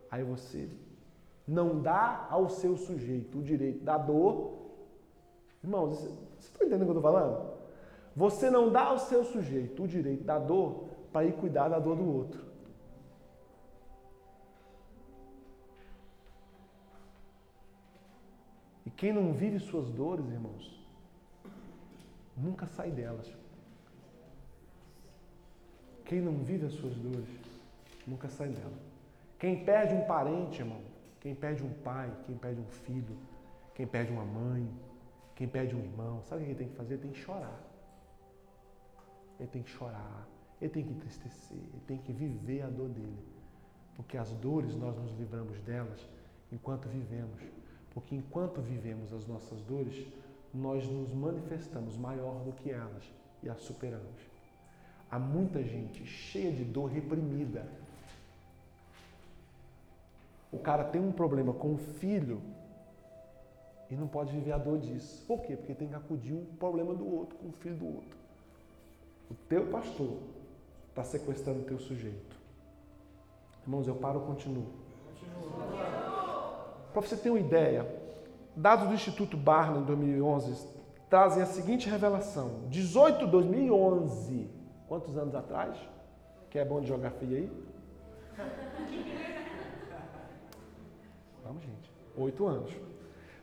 Aí você não dá ao seu sujeito o direito da dor. Irmãos, você está entendendo o que eu estou falando? Você não dá ao seu sujeito o direito da dor para ir cuidar da dor do outro. E quem não vive suas dores, irmãos, nunca sai delas. Quem não vive as suas dores, nunca sai dela. Quem perde um parente, irmão, quem perde um pai, quem perde um filho, quem perde uma mãe, quem perde um irmão, sabe o que ele tem que fazer? Ele tem que chorar. Ele tem que chorar, ele tem que entristecer, ele tem que viver a dor dele. Porque as dores nós nos livramos delas enquanto vivemos. Porque enquanto vivemos as nossas dores, nós nos manifestamos maior do que elas e as superamos. Há muita gente cheia de dor reprimida. O cara tem um problema com o filho e não pode viver a dor disso. Por quê? Porque tem que acudir um problema do outro, com o filho do outro. O teu pastor está sequestrando o teu sujeito. Irmãos, eu paro ou continuo? Para você ter uma ideia, dados do Instituto Barna em 2011 trazem a seguinte revelação: 18 2011, quantos anos atrás? Que é bom de geografia aí? Vamos, gente. Oito anos.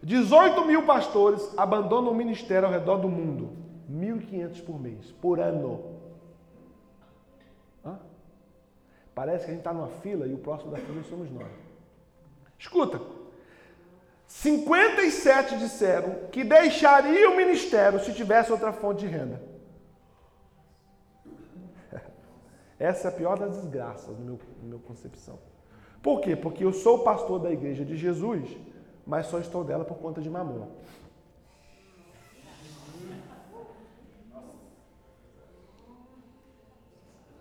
18 mil pastores abandonam o ministério ao redor do mundo 1.500 por mês, por ano. Hã? Parece que a gente está numa fila e o próximo da fila somos nós. Escuta, 57 disseram que deixariam o ministério se tivesse outra fonte de renda. Essa é a pior das desgraças, no meu, no meu concepção. Por quê? Porque eu sou pastor da igreja de Jesus, mas só estou dela por conta de mamão.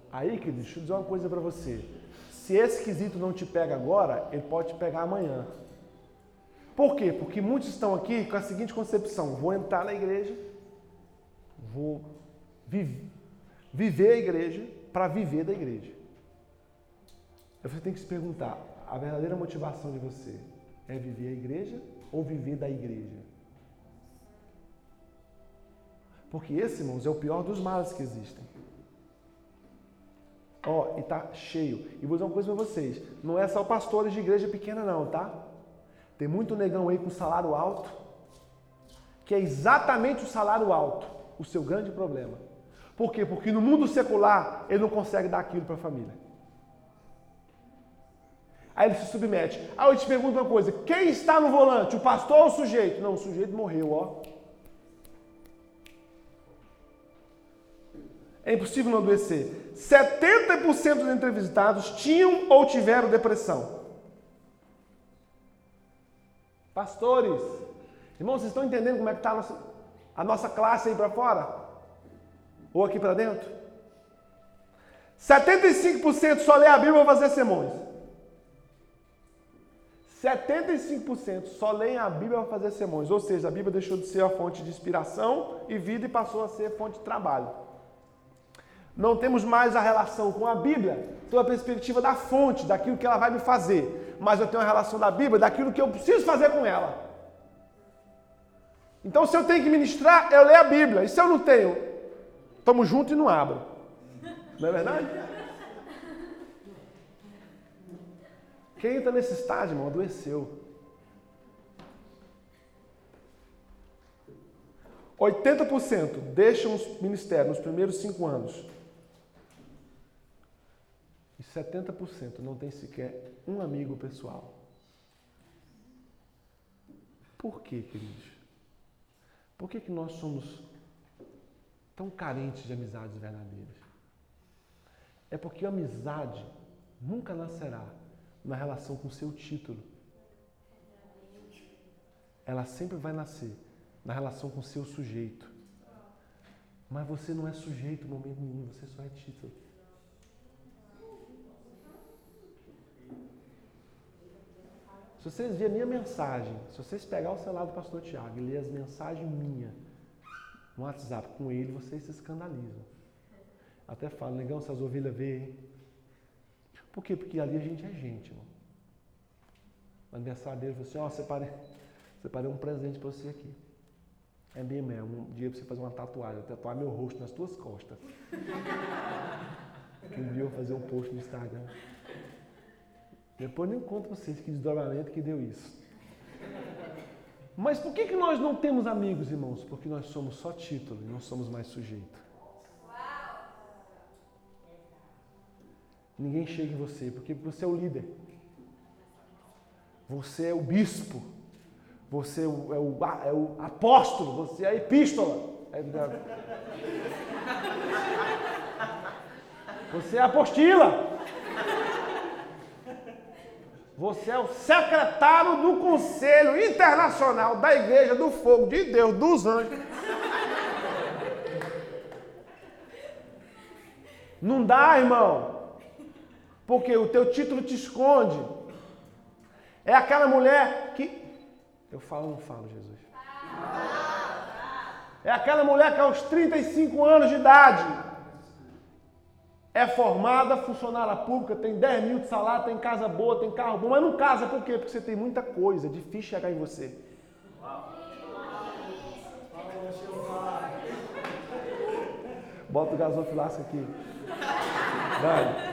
Aí, querido, deixa eu dizer uma coisa para você. Se esse quesito não te pega agora, ele pode te pegar amanhã. Por quê? Porque muitos estão aqui com a seguinte concepção: vou entrar na igreja, vou viver a igreja para viver da igreja. Você tem que se perguntar: a verdadeira motivação de você é viver a igreja ou viver da igreja? Porque esse, irmãos, é o pior dos males que existem. Ó, e tá cheio. E vou dizer uma coisa para vocês: não é só pastores de igreja pequena, não, tá? Tem muito negão aí com salário alto, que é exatamente o salário alto o seu grande problema. Por quê? Porque no mundo secular ele não consegue dar aquilo para a família. Aí ele se submete. Aí eu te pergunto uma coisa: quem está no volante, o pastor ou o sujeito? Não, o sujeito morreu, ó. É impossível não adoecer. 70% dos entrevistados tinham ou tiveram depressão. Pastores, irmãos, vocês estão entendendo como é que está a nossa, a nossa classe aí para fora? Ou aqui para dentro? 75% só lê a Bíblia para fazer sermões. 75% só leem a Bíblia para fazer sermões. Ou seja, a Bíblia deixou de ser a fonte de inspiração e vida e passou a ser fonte de trabalho. Não temos mais a relação com a Bíblia pela perspectiva da fonte, daquilo que ela vai me fazer. Mas eu tenho a relação da Bíblia daquilo que eu preciso fazer com ela. Então, se eu tenho que ministrar, eu leio a Bíblia. E se eu não tenho, estamos juntos e não abro. Não é verdade? Quem está nesse estágio, irmão, adoeceu. 80% deixam os ministérios nos primeiros cinco anos. E 70% não tem sequer um amigo pessoal. Por quê, queridos? Por que, que nós somos tão carentes de amizades verdadeiras? É porque a amizade nunca nascerá na relação com seu título. Ela sempre vai nascer na relação com seu sujeito. Mas você não é sujeito no momento nenhum, você só é título. Se vocês verem a minha mensagem, se vocês pegar o celular do pastor Tiago e ler as mensagens minhas no WhatsApp com ele, vocês se escandalizam. Até falo, negão, essas ovelhas veem. Por quê? Porque ali a gente é gente, irmão. No aniversário dele, eu falei assim, ó, oh, separei, separei um presente para você aqui. É mesmo, é um dia para você fazer uma tatuagem, tatuar meu rosto nas tuas costas. um dia eu fazer um post no Instagram. Depois nem conto vocês que desdobramento que deu isso. Mas por que, que nós não temos amigos, irmãos? Porque nós somos só título e não somos mais sujeito. Ninguém chega em você, porque você é o líder. Você é o bispo. Você é o, é o, é o apóstolo. Você é a epístola. É você é a apostila. Você é o secretário do Conselho Internacional da Igreja do Fogo de Deus dos Anjos. Não dá, irmão. Porque o teu título te esconde. É aquela mulher que. Eu falo ou não falo, Jesus? É aquela mulher que aos 35 anos de idade é formada, funcionária pública, tem 10 mil de salário, tem casa boa, tem carro bom, mas não casa por quê? Porque você tem muita coisa, é difícil chegar em você. Bota o gasofilaço aqui. Vai.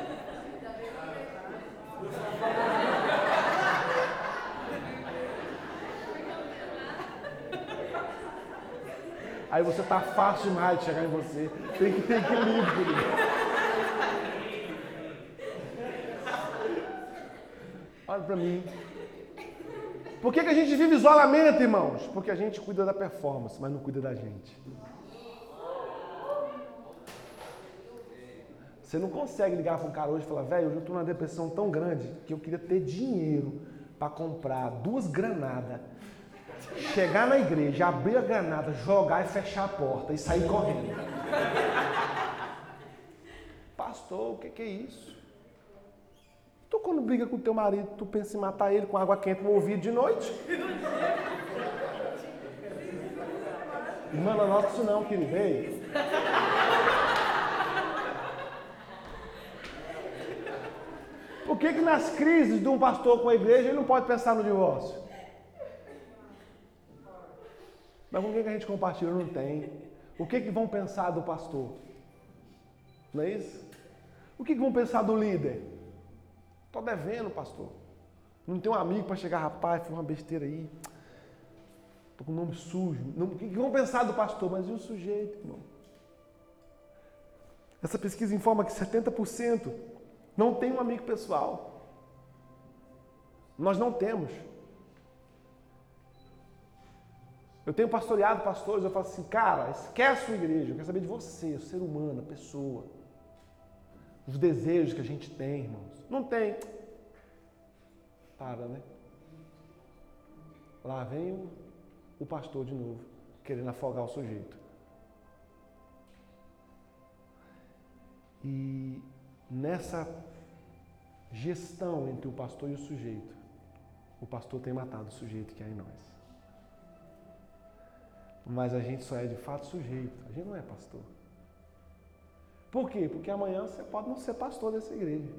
Aí você tá fácil demais de chegar em você. Tem que ter equilíbrio. Olha para mim. Por que, que a gente vive isolamento, irmãos? Porque a gente cuida da performance, mas não cuida da gente. Você não consegue ligar para um cara hoje e falar, velho, hoje eu estou numa depressão tão grande que eu queria ter dinheiro para comprar duas granadas, chegar na igreja, abrir a granada, jogar e fechar a porta e sair correndo. Pastor, o que, que é isso? Tu quando briga com teu marido, tu pensa em matar ele com água quente no ouvido de noite? Irmã, não anota isso não, querido. Ei. Que, que nas crises de um pastor com a igreja ele não pode pensar no divórcio? Mas com quem que a gente compartilha? Não tem. O que, que vão pensar do pastor? Não é isso? O que, que vão pensar do líder? Estou devendo, pastor. Não tem um amigo para chegar, rapaz, foi uma besteira aí. Estou com o nome sujo. O que vão pensar do pastor? Mas e o sujeito, irmão? Essa pesquisa informa que 70% não tem um amigo pessoal. Nós não temos. Eu tenho pastoreado pastores, eu falo assim, cara, esquece a igreja, eu quero saber de você, o ser humano, a pessoa. Os desejos que a gente tem, irmãos. Não tem. Para, né? Lá vem o pastor de novo, querendo afogar o sujeito. E nessa gestão entre o pastor e o sujeito, o pastor tem matado o sujeito que é em nós. Mas a gente só é de fato sujeito, a gente não é pastor. Por quê? Porque amanhã você pode não ser pastor dessa igreja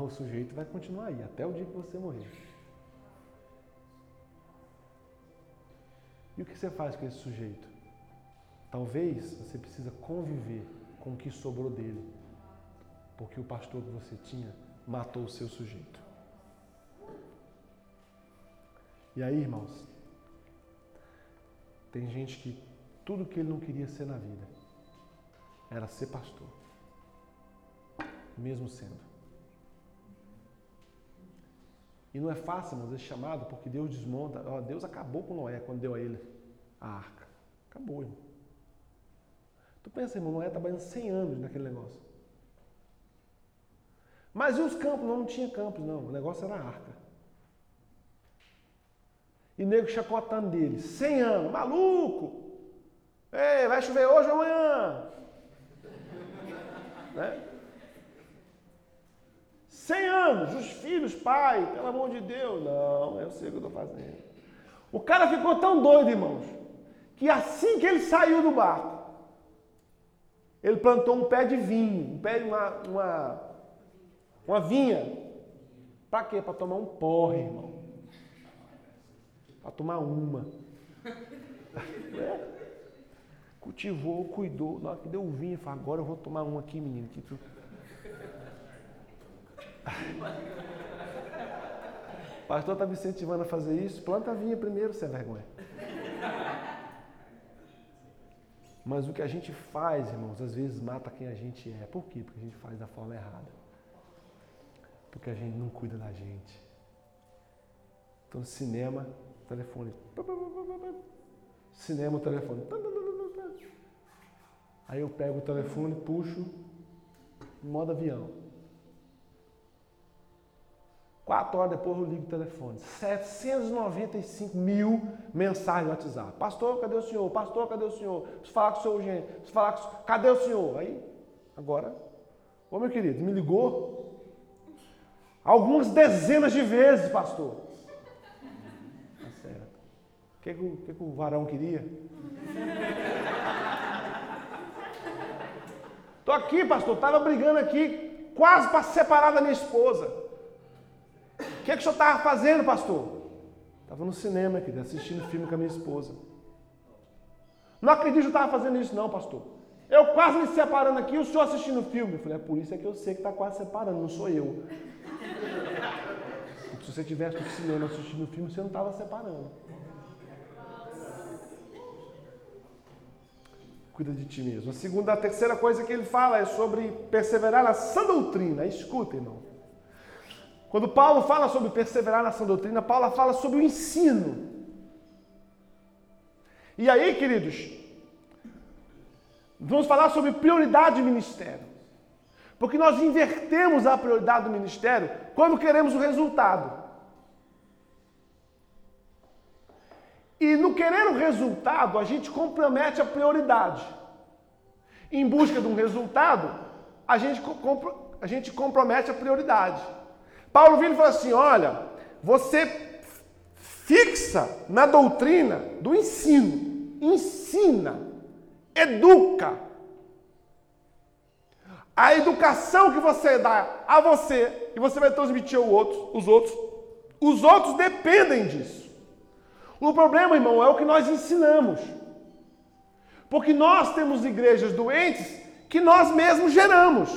o sujeito vai continuar aí até o dia que você morrer. E o que você faz com esse sujeito? Talvez você precisa conviver com o que sobrou dele, porque o pastor que você tinha matou o seu sujeito. E aí, irmãos, Tem gente que tudo que ele não queria ser na vida era ser pastor, mesmo sendo. E não é fácil, mas esse chamado, porque Deus desmonta. Ó, Deus acabou com Noé quando deu a ele a arca. Acabou, irmão. Tu pensa, irmão, Noé trabalhando 100 anos naquele negócio. Mas e os campos? Não, não tinha campos, não. O negócio era a arca. E nego chacotando dele. 100 anos, maluco! Ei, vai chover hoje ou amanhã? né? 100 anos, os filhos, pai, pelo amor de Deus. Não, eu sei o que eu estou fazendo. O cara ficou tão doido, irmãos, que assim que ele saiu do barco, ele plantou um pé de vinho, um pé de uma, uma, uma vinha. Para quê? Para tomar um porre, irmão. Para tomar uma. É. Cultivou, cuidou. Na hora que deu vinho, falou, agora eu vou tomar um aqui, menino. Que tu... O pastor está me incentivando a fazer isso. Planta a vinha primeiro, sem vergonha. Mas o que a gente faz, irmãos, às vezes mata quem a gente é. Por quê? Porque a gente faz da forma errada. Porque a gente não cuida da gente. Então, cinema, telefone. Cinema, telefone. Aí eu pego o telefone, puxo, modo avião. Quatro horas depois eu ligo o telefone. 795 mil mensagens no WhatsApp. Pastor, cadê o senhor? Pastor, cadê o senhor? Preciso falar com o senhor urgente. Preciso falar com o senhor. Cadê o senhor? Aí, agora, ô meu querido, me ligou algumas dezenas de vezes, pastor. Tá certo. O que, que, que o varão queria? Tô aqui, pastor, tava brigando aqui, quase para separar da minha esposa. O que, que o senhor estava fazendo, pastor? Estava no cinema, querido, assistindo filme com a minha esposa. Não acredito que eu estava fazendo isso, não, pastor. Eu quase me separando aqui, o senhor assistindo filme. Eu falei, é por isso é que eu sei que está quase separando, não sou eu. Se você estivesse no cinema assistindo filme, você não estava separando. Cuida de ti mesmo. A segunda, a terceira coisa que ele fala é sobre perseverar na sã doutrina. Escuta, irmão. Quando Paulo fala sobre perseverar na sã doutrina, Paulo fala sobre o ensino. E aí, queridos, vamos falar sobre prioridade de ministério. Porque nós invertemos a prioridade do ministério quando queremos o resultado. E no querer o resultado, a gente compromete a prioridade. Em busca de um resultado, a gente, a gente compromete a prioridade. Paulo e fala assim: olha, você fixa na doutrina do ensino, ensina, educa. A educação que você dá a você e você vai transmitir aos outros, os outros, os outros dependem disso. O problema, irmão, é o que nós ensinamos. Porque nós temos igrejas doentes que nós mesmos geramos.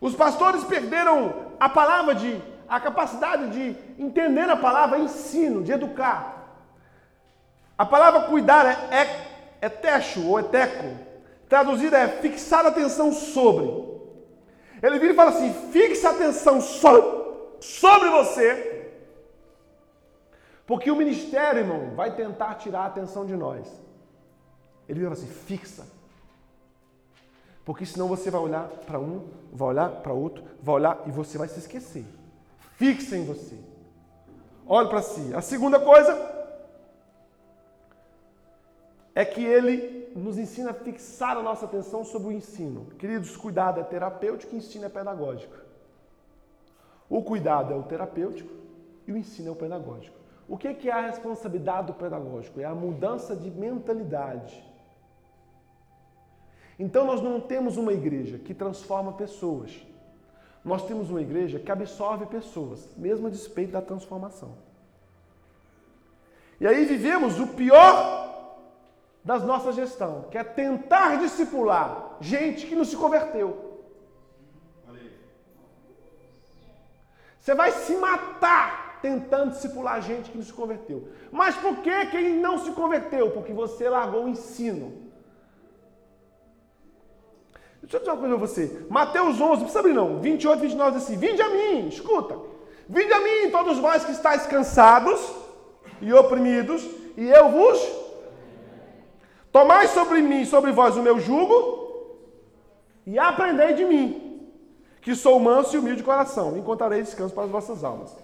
Os pastores perderam a palavra de a capacidade de entender a palavra ensino, de educar. A palavra cuidar é, é, é techo ou é teco. Traduzida é fixar atenção sobre. Ele vira e fala assim: fixa atenção so, sobre você. Porque o ministério, irmão, vai tentar tirar a atenção de nós. Ele vira assim: fixa. Porque senão você vai olhar para um, vai olhar para outro, vai olhar e você vai se esquecer. Fixa em você. Olhe para si. A segunda coisa é que ele nos ensina a fixar a nossa atenção sobre o ensino. Queridos, cuidado é terapêutico e ensino é pedagógico. O cuidado é o terapêutico e o ensino é o pedagógico. O que é a responsabilidade do pedagógico? É a mudança de mentalidade então nós não temos uma igreja que transforma pessoas. Nós temos uma igreja que absorve pessoas, mesmo a despeito da transformação. E aí vivemos o pior das nossas gestão, que é tentar discipular gente que não se converteu. Você vai se matar tentando discipular gente que não se converteu. Mas por que, que ele não se converteu? Porque você largou o ensino. Deixa eu dizer uma coisa pra você. Mateus 11, não precisa abrir não. 28, 29 diz assim: Vinde a mim, escuta. Vinde a mim, todos vós que estáis cansados e oprimidos, e eu vos. Tomai sobre mim, sobre vós o meu jugo, e aprendei de mim, que sou manso e humilde de coração, e encontrarei descanso para as vossas almas.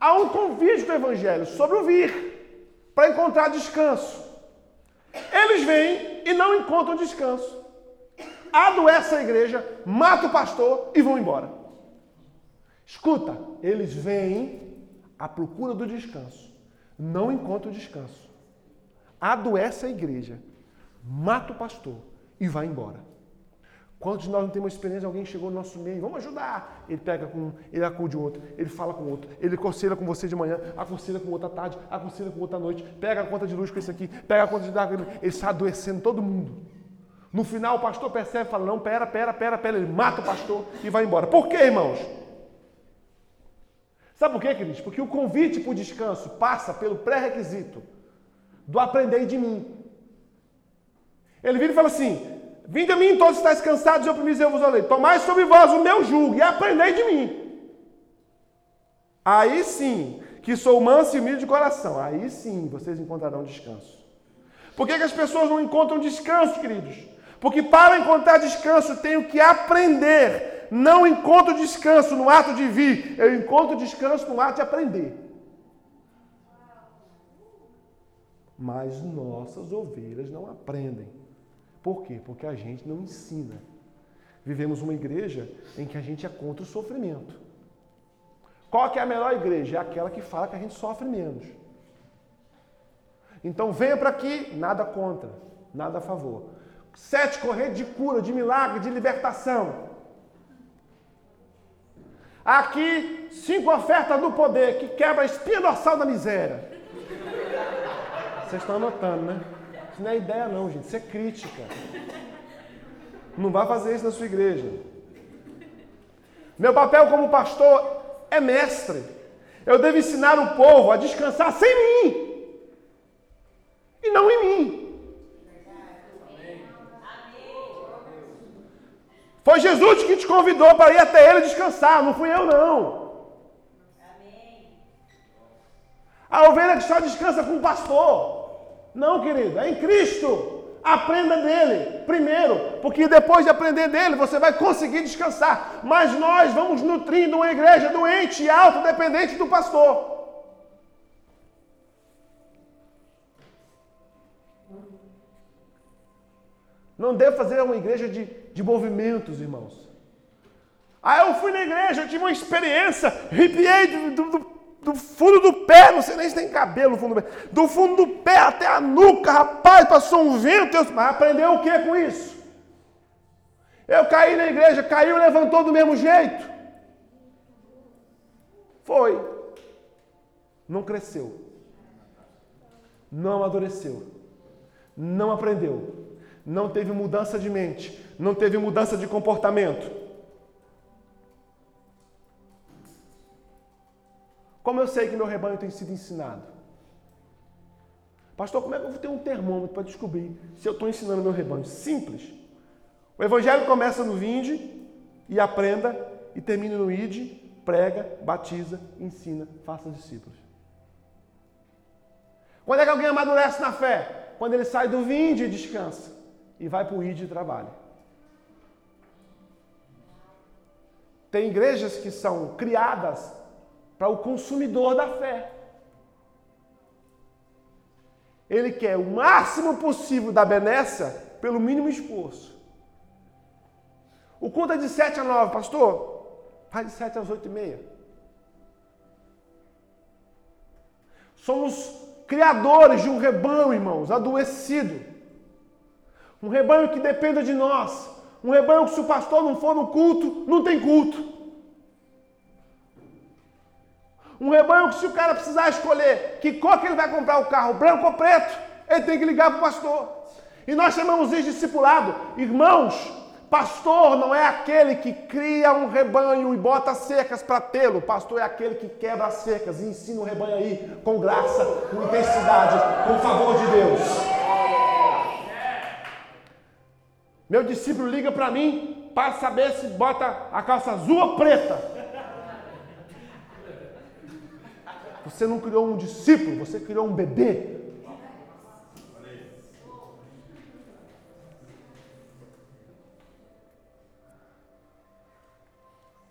Há um convite do Evangelho sobre o vir, para encontrar descanso. Eles vêm e não encontram descanso. Adoece a igreja, mata o pastor e vão embora. Escuta, eles vêm à procura do descanso, não encontram descanso. Adoece a igreja, mata o pastor e vai embora. Quantos de nós não temos experiência? Alguém chegou no nosso meio, vamos ajudar. Ele pega com um, ele acude outro, ele fala com outro, ele aconselha com você de manhã, aconselha com outra tarde, aconselha com outra noite, pega a conta de luz com esse aqui, pega a conta de água, ele está adoecendo todo mundo. No final o pastor percebe e fala: Não, pera, pera, pera, pera. Ele mata o pastor e vai embora. Por quê, irmãos? Sabe por quê, queridos? Porque o convite para o descanso passa pelo pré-requisito do aprender de mim. Ele vira e fala assim: Vinde a mim, todos estáis cansados e oprimidos, eu vos alei. Tomai sobre vós o meu jugo e aprendei de mim. Aí sim, que sou manso e humilde de coração. Aí sim vocês encontrarão descanso. Por que, que as pessoas não encontram descanso, queridos? Porque para encontrar descanso, tenho que aprender. Não encontro descanso no ato de vir, eu encontro descanso no ato de aprender. Mas nossas ovelhas não aprendem. Por quê? Porque a gente não ensina. Vivemos uma igreja em que a gente é contra o sofrimento. Qual que é a melhor igreja? É aquela que fala que a gente sofre menos. Então venha para aqui, nada contra, nada a favor. Sete correntes de cura, de milagre, de libertação. Aqui, cinco ofertas do poder que quebra a espinha dorsal da miséria. Vocês estão anotando, né? Isso não é ideia, não, gente. Isso é crítica. Não vá fazer isso na sua igreja. Meu papel como pastor é mestre. Eu devo ensinar o povo a descansar sem mim. E não em mim. Foi Jesus que te convidou para ir até ele descansar, não fui eu não. A ovelha que só descansa com o pastor. Não, querido, é em Cristo. Aprenda dele primeiro, porque depois de aprender dele você vai conseguir descansar. Mas nós vamos nutrindo uma igreja doente e autodependente do pastor. Não deve fazer uma igreja de, de movimentos, irmãos. Ah, eu fui na igreja, eu tive uma experiência, arrepiei do, do, do fundo do pé, não sei nem se tem cabelo no fundo do pé, do fundo do pé até a nuca, rapaz, passou um vento, eu, mas aprendeu o que com isso? Eu caí na igreja, caiu levantou do mesmo jeito. Foi. Não cresceu. Não amadureceu. Não aprendeu. Não teve mudança de mente. Não teve mudança de comportamento. Como eu sei que meu rebanho tem sido ensinado? Pastor, como é que eu vou ter um termômetro para descobrir se eu estou ensinando meu rebanho? Simples. O evangelho começa no vinde e aprenda e termina no ide, prega, batiza, ensina, faça discípulos. Quando é que alguém amadurece na fé? Quando ele sai do vinde e descansa e vai para o ide e trabalha. Tem igrejas que são criadas para o consumidor da fé. Ele quer o máximo possível da benécia pelo mínimo esforço. O culto é de 7 a 9, pastor? Faz de 7 às 8 e meia. Somos criadores de um rebanho, irmãos, adoecido. Um rebanho que dependa de nós. Um rebanho que se o pastor não for no culto, não tem culto. Um rebanho que se o cara precisar escolher que cor que ele vai comprar o carro, branco ou preto, ele tem que ligar para o pastor. E nós chamamos isso de discipulado. Irmãos, Pastor não é aquele que cria um rebanho e bota cercas para tê-lo. Pastor é aquele que quebra as cercas e ensina o rebanho aí com graça, com intensidade, com favor de Deus. Meu discípulo liga para mim para saber se bota a calça azul ou preta. Você não criou um discípulo, você criou um bebê.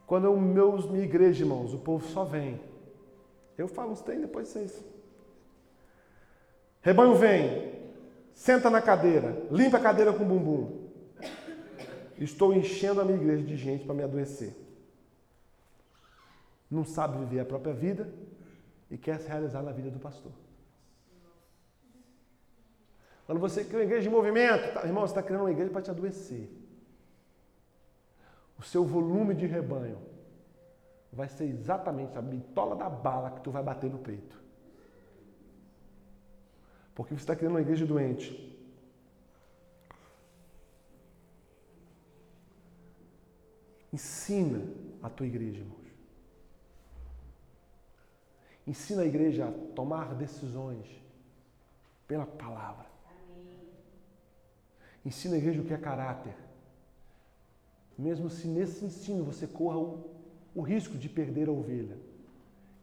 Quando eu, meus, minha igreja, irmãos, o povo só vem. Eu falo uns tem, depois vocês. Rebanho vem, senta na cadeira, limpa a cadeira com o bumbum. Estou enchendo a minha igreja de gente para me adoecer. Não sabe viver a própria vida e quer se realizar na vida do pastor. Quando você cria uma igreja de movimento, tá, irmão, você está criando uma igreja para te adoecer o seu volume de rebanho vai ser exatamente a bitola da bala que tu vai bater no peito. Porque você está criando uma igreja doente. Ensina a tua igreja, irmãos. Ensina a igreja a tomar decisões pela palavra. Ensina a igreja o que é caráter mesmo se nesse ensino você corra o, o risco de perder a ovelha.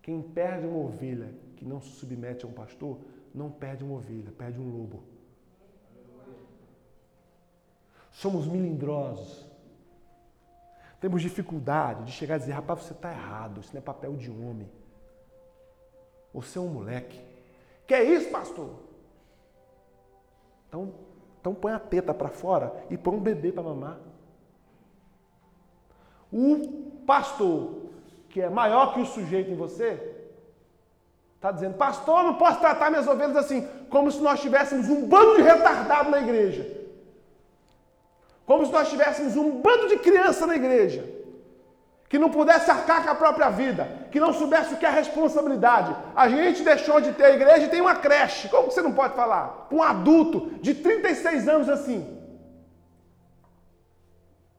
Quem perde uma ovelha que não se submete a um pastor, não perde uma ovelha, perde um lobo. Somos milindrosos. Temos dificuldade de chegar a dizer, rapaz, você está errado, isso não é papel de homem. Você é um moleque. Que é isso, pastor? Então, então põe a teta para fora e põe um bebê para mamar. O pastor, que é maior que o sujeito em você, está dizendo: Pastor, não posso tratar minhas ovelhas assim, como se nós tivéssemos um bando de retardado na igreja. Como se nós tivéssemos um bando de criança na igreja. Que não pudesse arcar com a própria vida, que não soubesse o que é responsabilidade. A gente deixou de ter a igreja e tem uma creche. Como você não pode falar? Um adulto de 36 anos assim.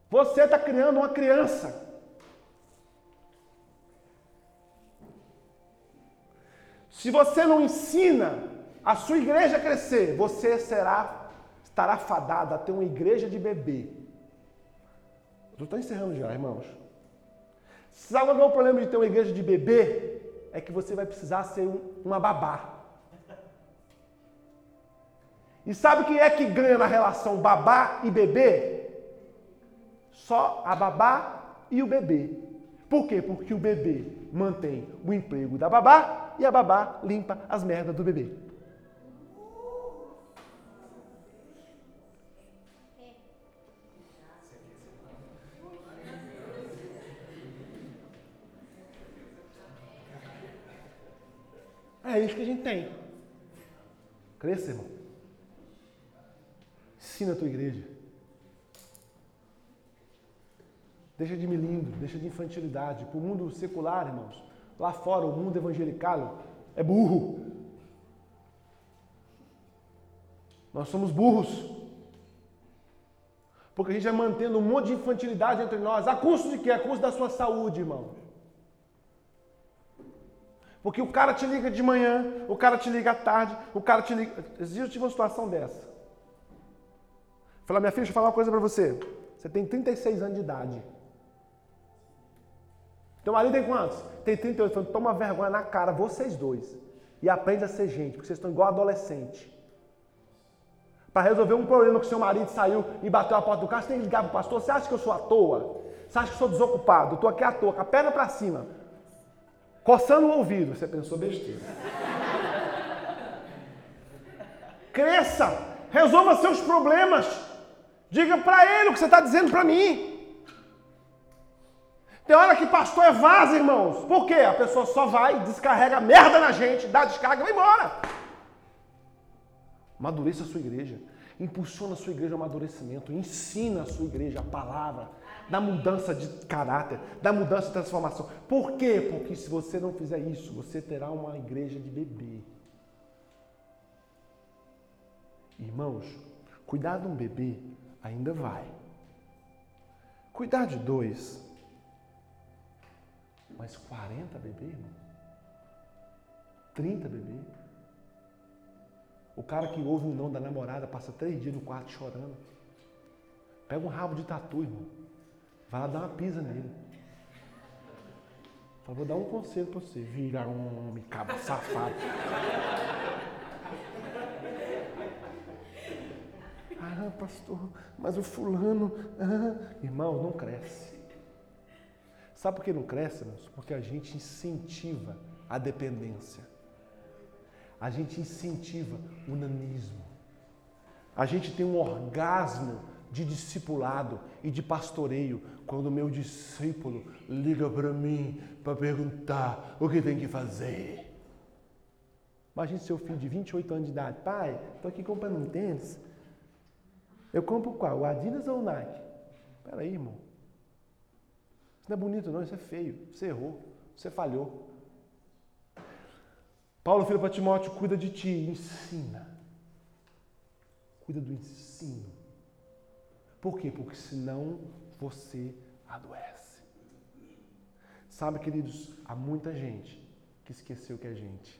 Você está criando uma criança. Se você não ensina a sua igreja a crescer, você será estará fadado a ter uma igreja de bebê. Eu estou encerrando já, irmãos. Sabe qual é o problema de ter uma igreja de bebê? É que você vai precisar ser uma babá. E sabe quem é que ganha na relação babá e bebê? Só a babá e o bebê. Por quê? Porque o bebê mantém o emprego da babá e a babá limpa as merdas do bebê. É isso que a gente tem. Cresça, irmão. Ensina a tua igreja. Deixa de milindro, deixa de infantilidade. Para o mundo secular, irmãos, lá fora, o mundo evangelical é burro. Nós somos burros. Porque a gente vai mantendo um monte de infantilidade entre nós. A custo de quê? A custo da sua saúde, irmão. Porque o cara te liga de manhã, o cara te liga à tarde, o cara te liga. Eu tive uma situação dessa. Falei, minha filha, deixa eu falar uma coisa para você. Você tem 36 anos de idade. Teu marido tem quantos? Tem 38. Falando, toma vergonha na cara, vocês dois. E aprende a ser gente, porque vocês estão igual adolescente. Para resolver um problema que seu marido saiu e bateu a porta do carro, você tem que ligar para o pastor. Você acha que eu sou à toa? Você acha que eu sou desocupado? Estou aqui à toa, com a perna para cima, coçando o ouvido. Você pensou besteira. Cresça, resolva seus problemas. Diga para ele o que você está dizendo para mim. Tem hora que pastor é vaza, irmãos. Por quê? A pessoa só vai, descarrega merda na gente, dá descarga e vai embora. Madureça a sua igreja. Impulsiona a sua igreja ao amadurecimento. Ensina a sua igreja a palavra da mudança de caráter, da mudança de transformação. Por quê? Porque se você não fizer isso, você terá uma igreja de bebê. Irmãos, cuidar de um bebê ainda vai. Cuidar de dois. Mas 40 bebê, irmão? 30 bebê? O cara que ouve o não da namorada passa três dias no quarto chorando. Pega um rabo de tatu, irmão. Vai lá dar uma pisa nele. Vou dar um conselho para você. Vira um homem, cabo safado. Ah, pastor, mas o fulano. Ah. Irmão, não cresce. Sabe por que não cresce, irmãos? Porque a gente incentiva a dependência. A gente incentiva o nanismo. A gente tem um orgasmo de discipulado e de pastoreio quando meu discípulo liga para mim para perguntar o que tem que fazer. Imagine seu filho de 28 anos de idade. Pai, estou aqui comprando um tênis. Eu compro qual? O Adidas ou o Nike? Espera aí, irmão. Isso não é bonito não, isso é feio. Você errou, você falhou. Paulo filho para Timóteo, cuida de ti, ensina. Cuida do ensino. Por quê? Porque senão você adoece. Sabe, queridos, há muita gente que esqueceu que é gente.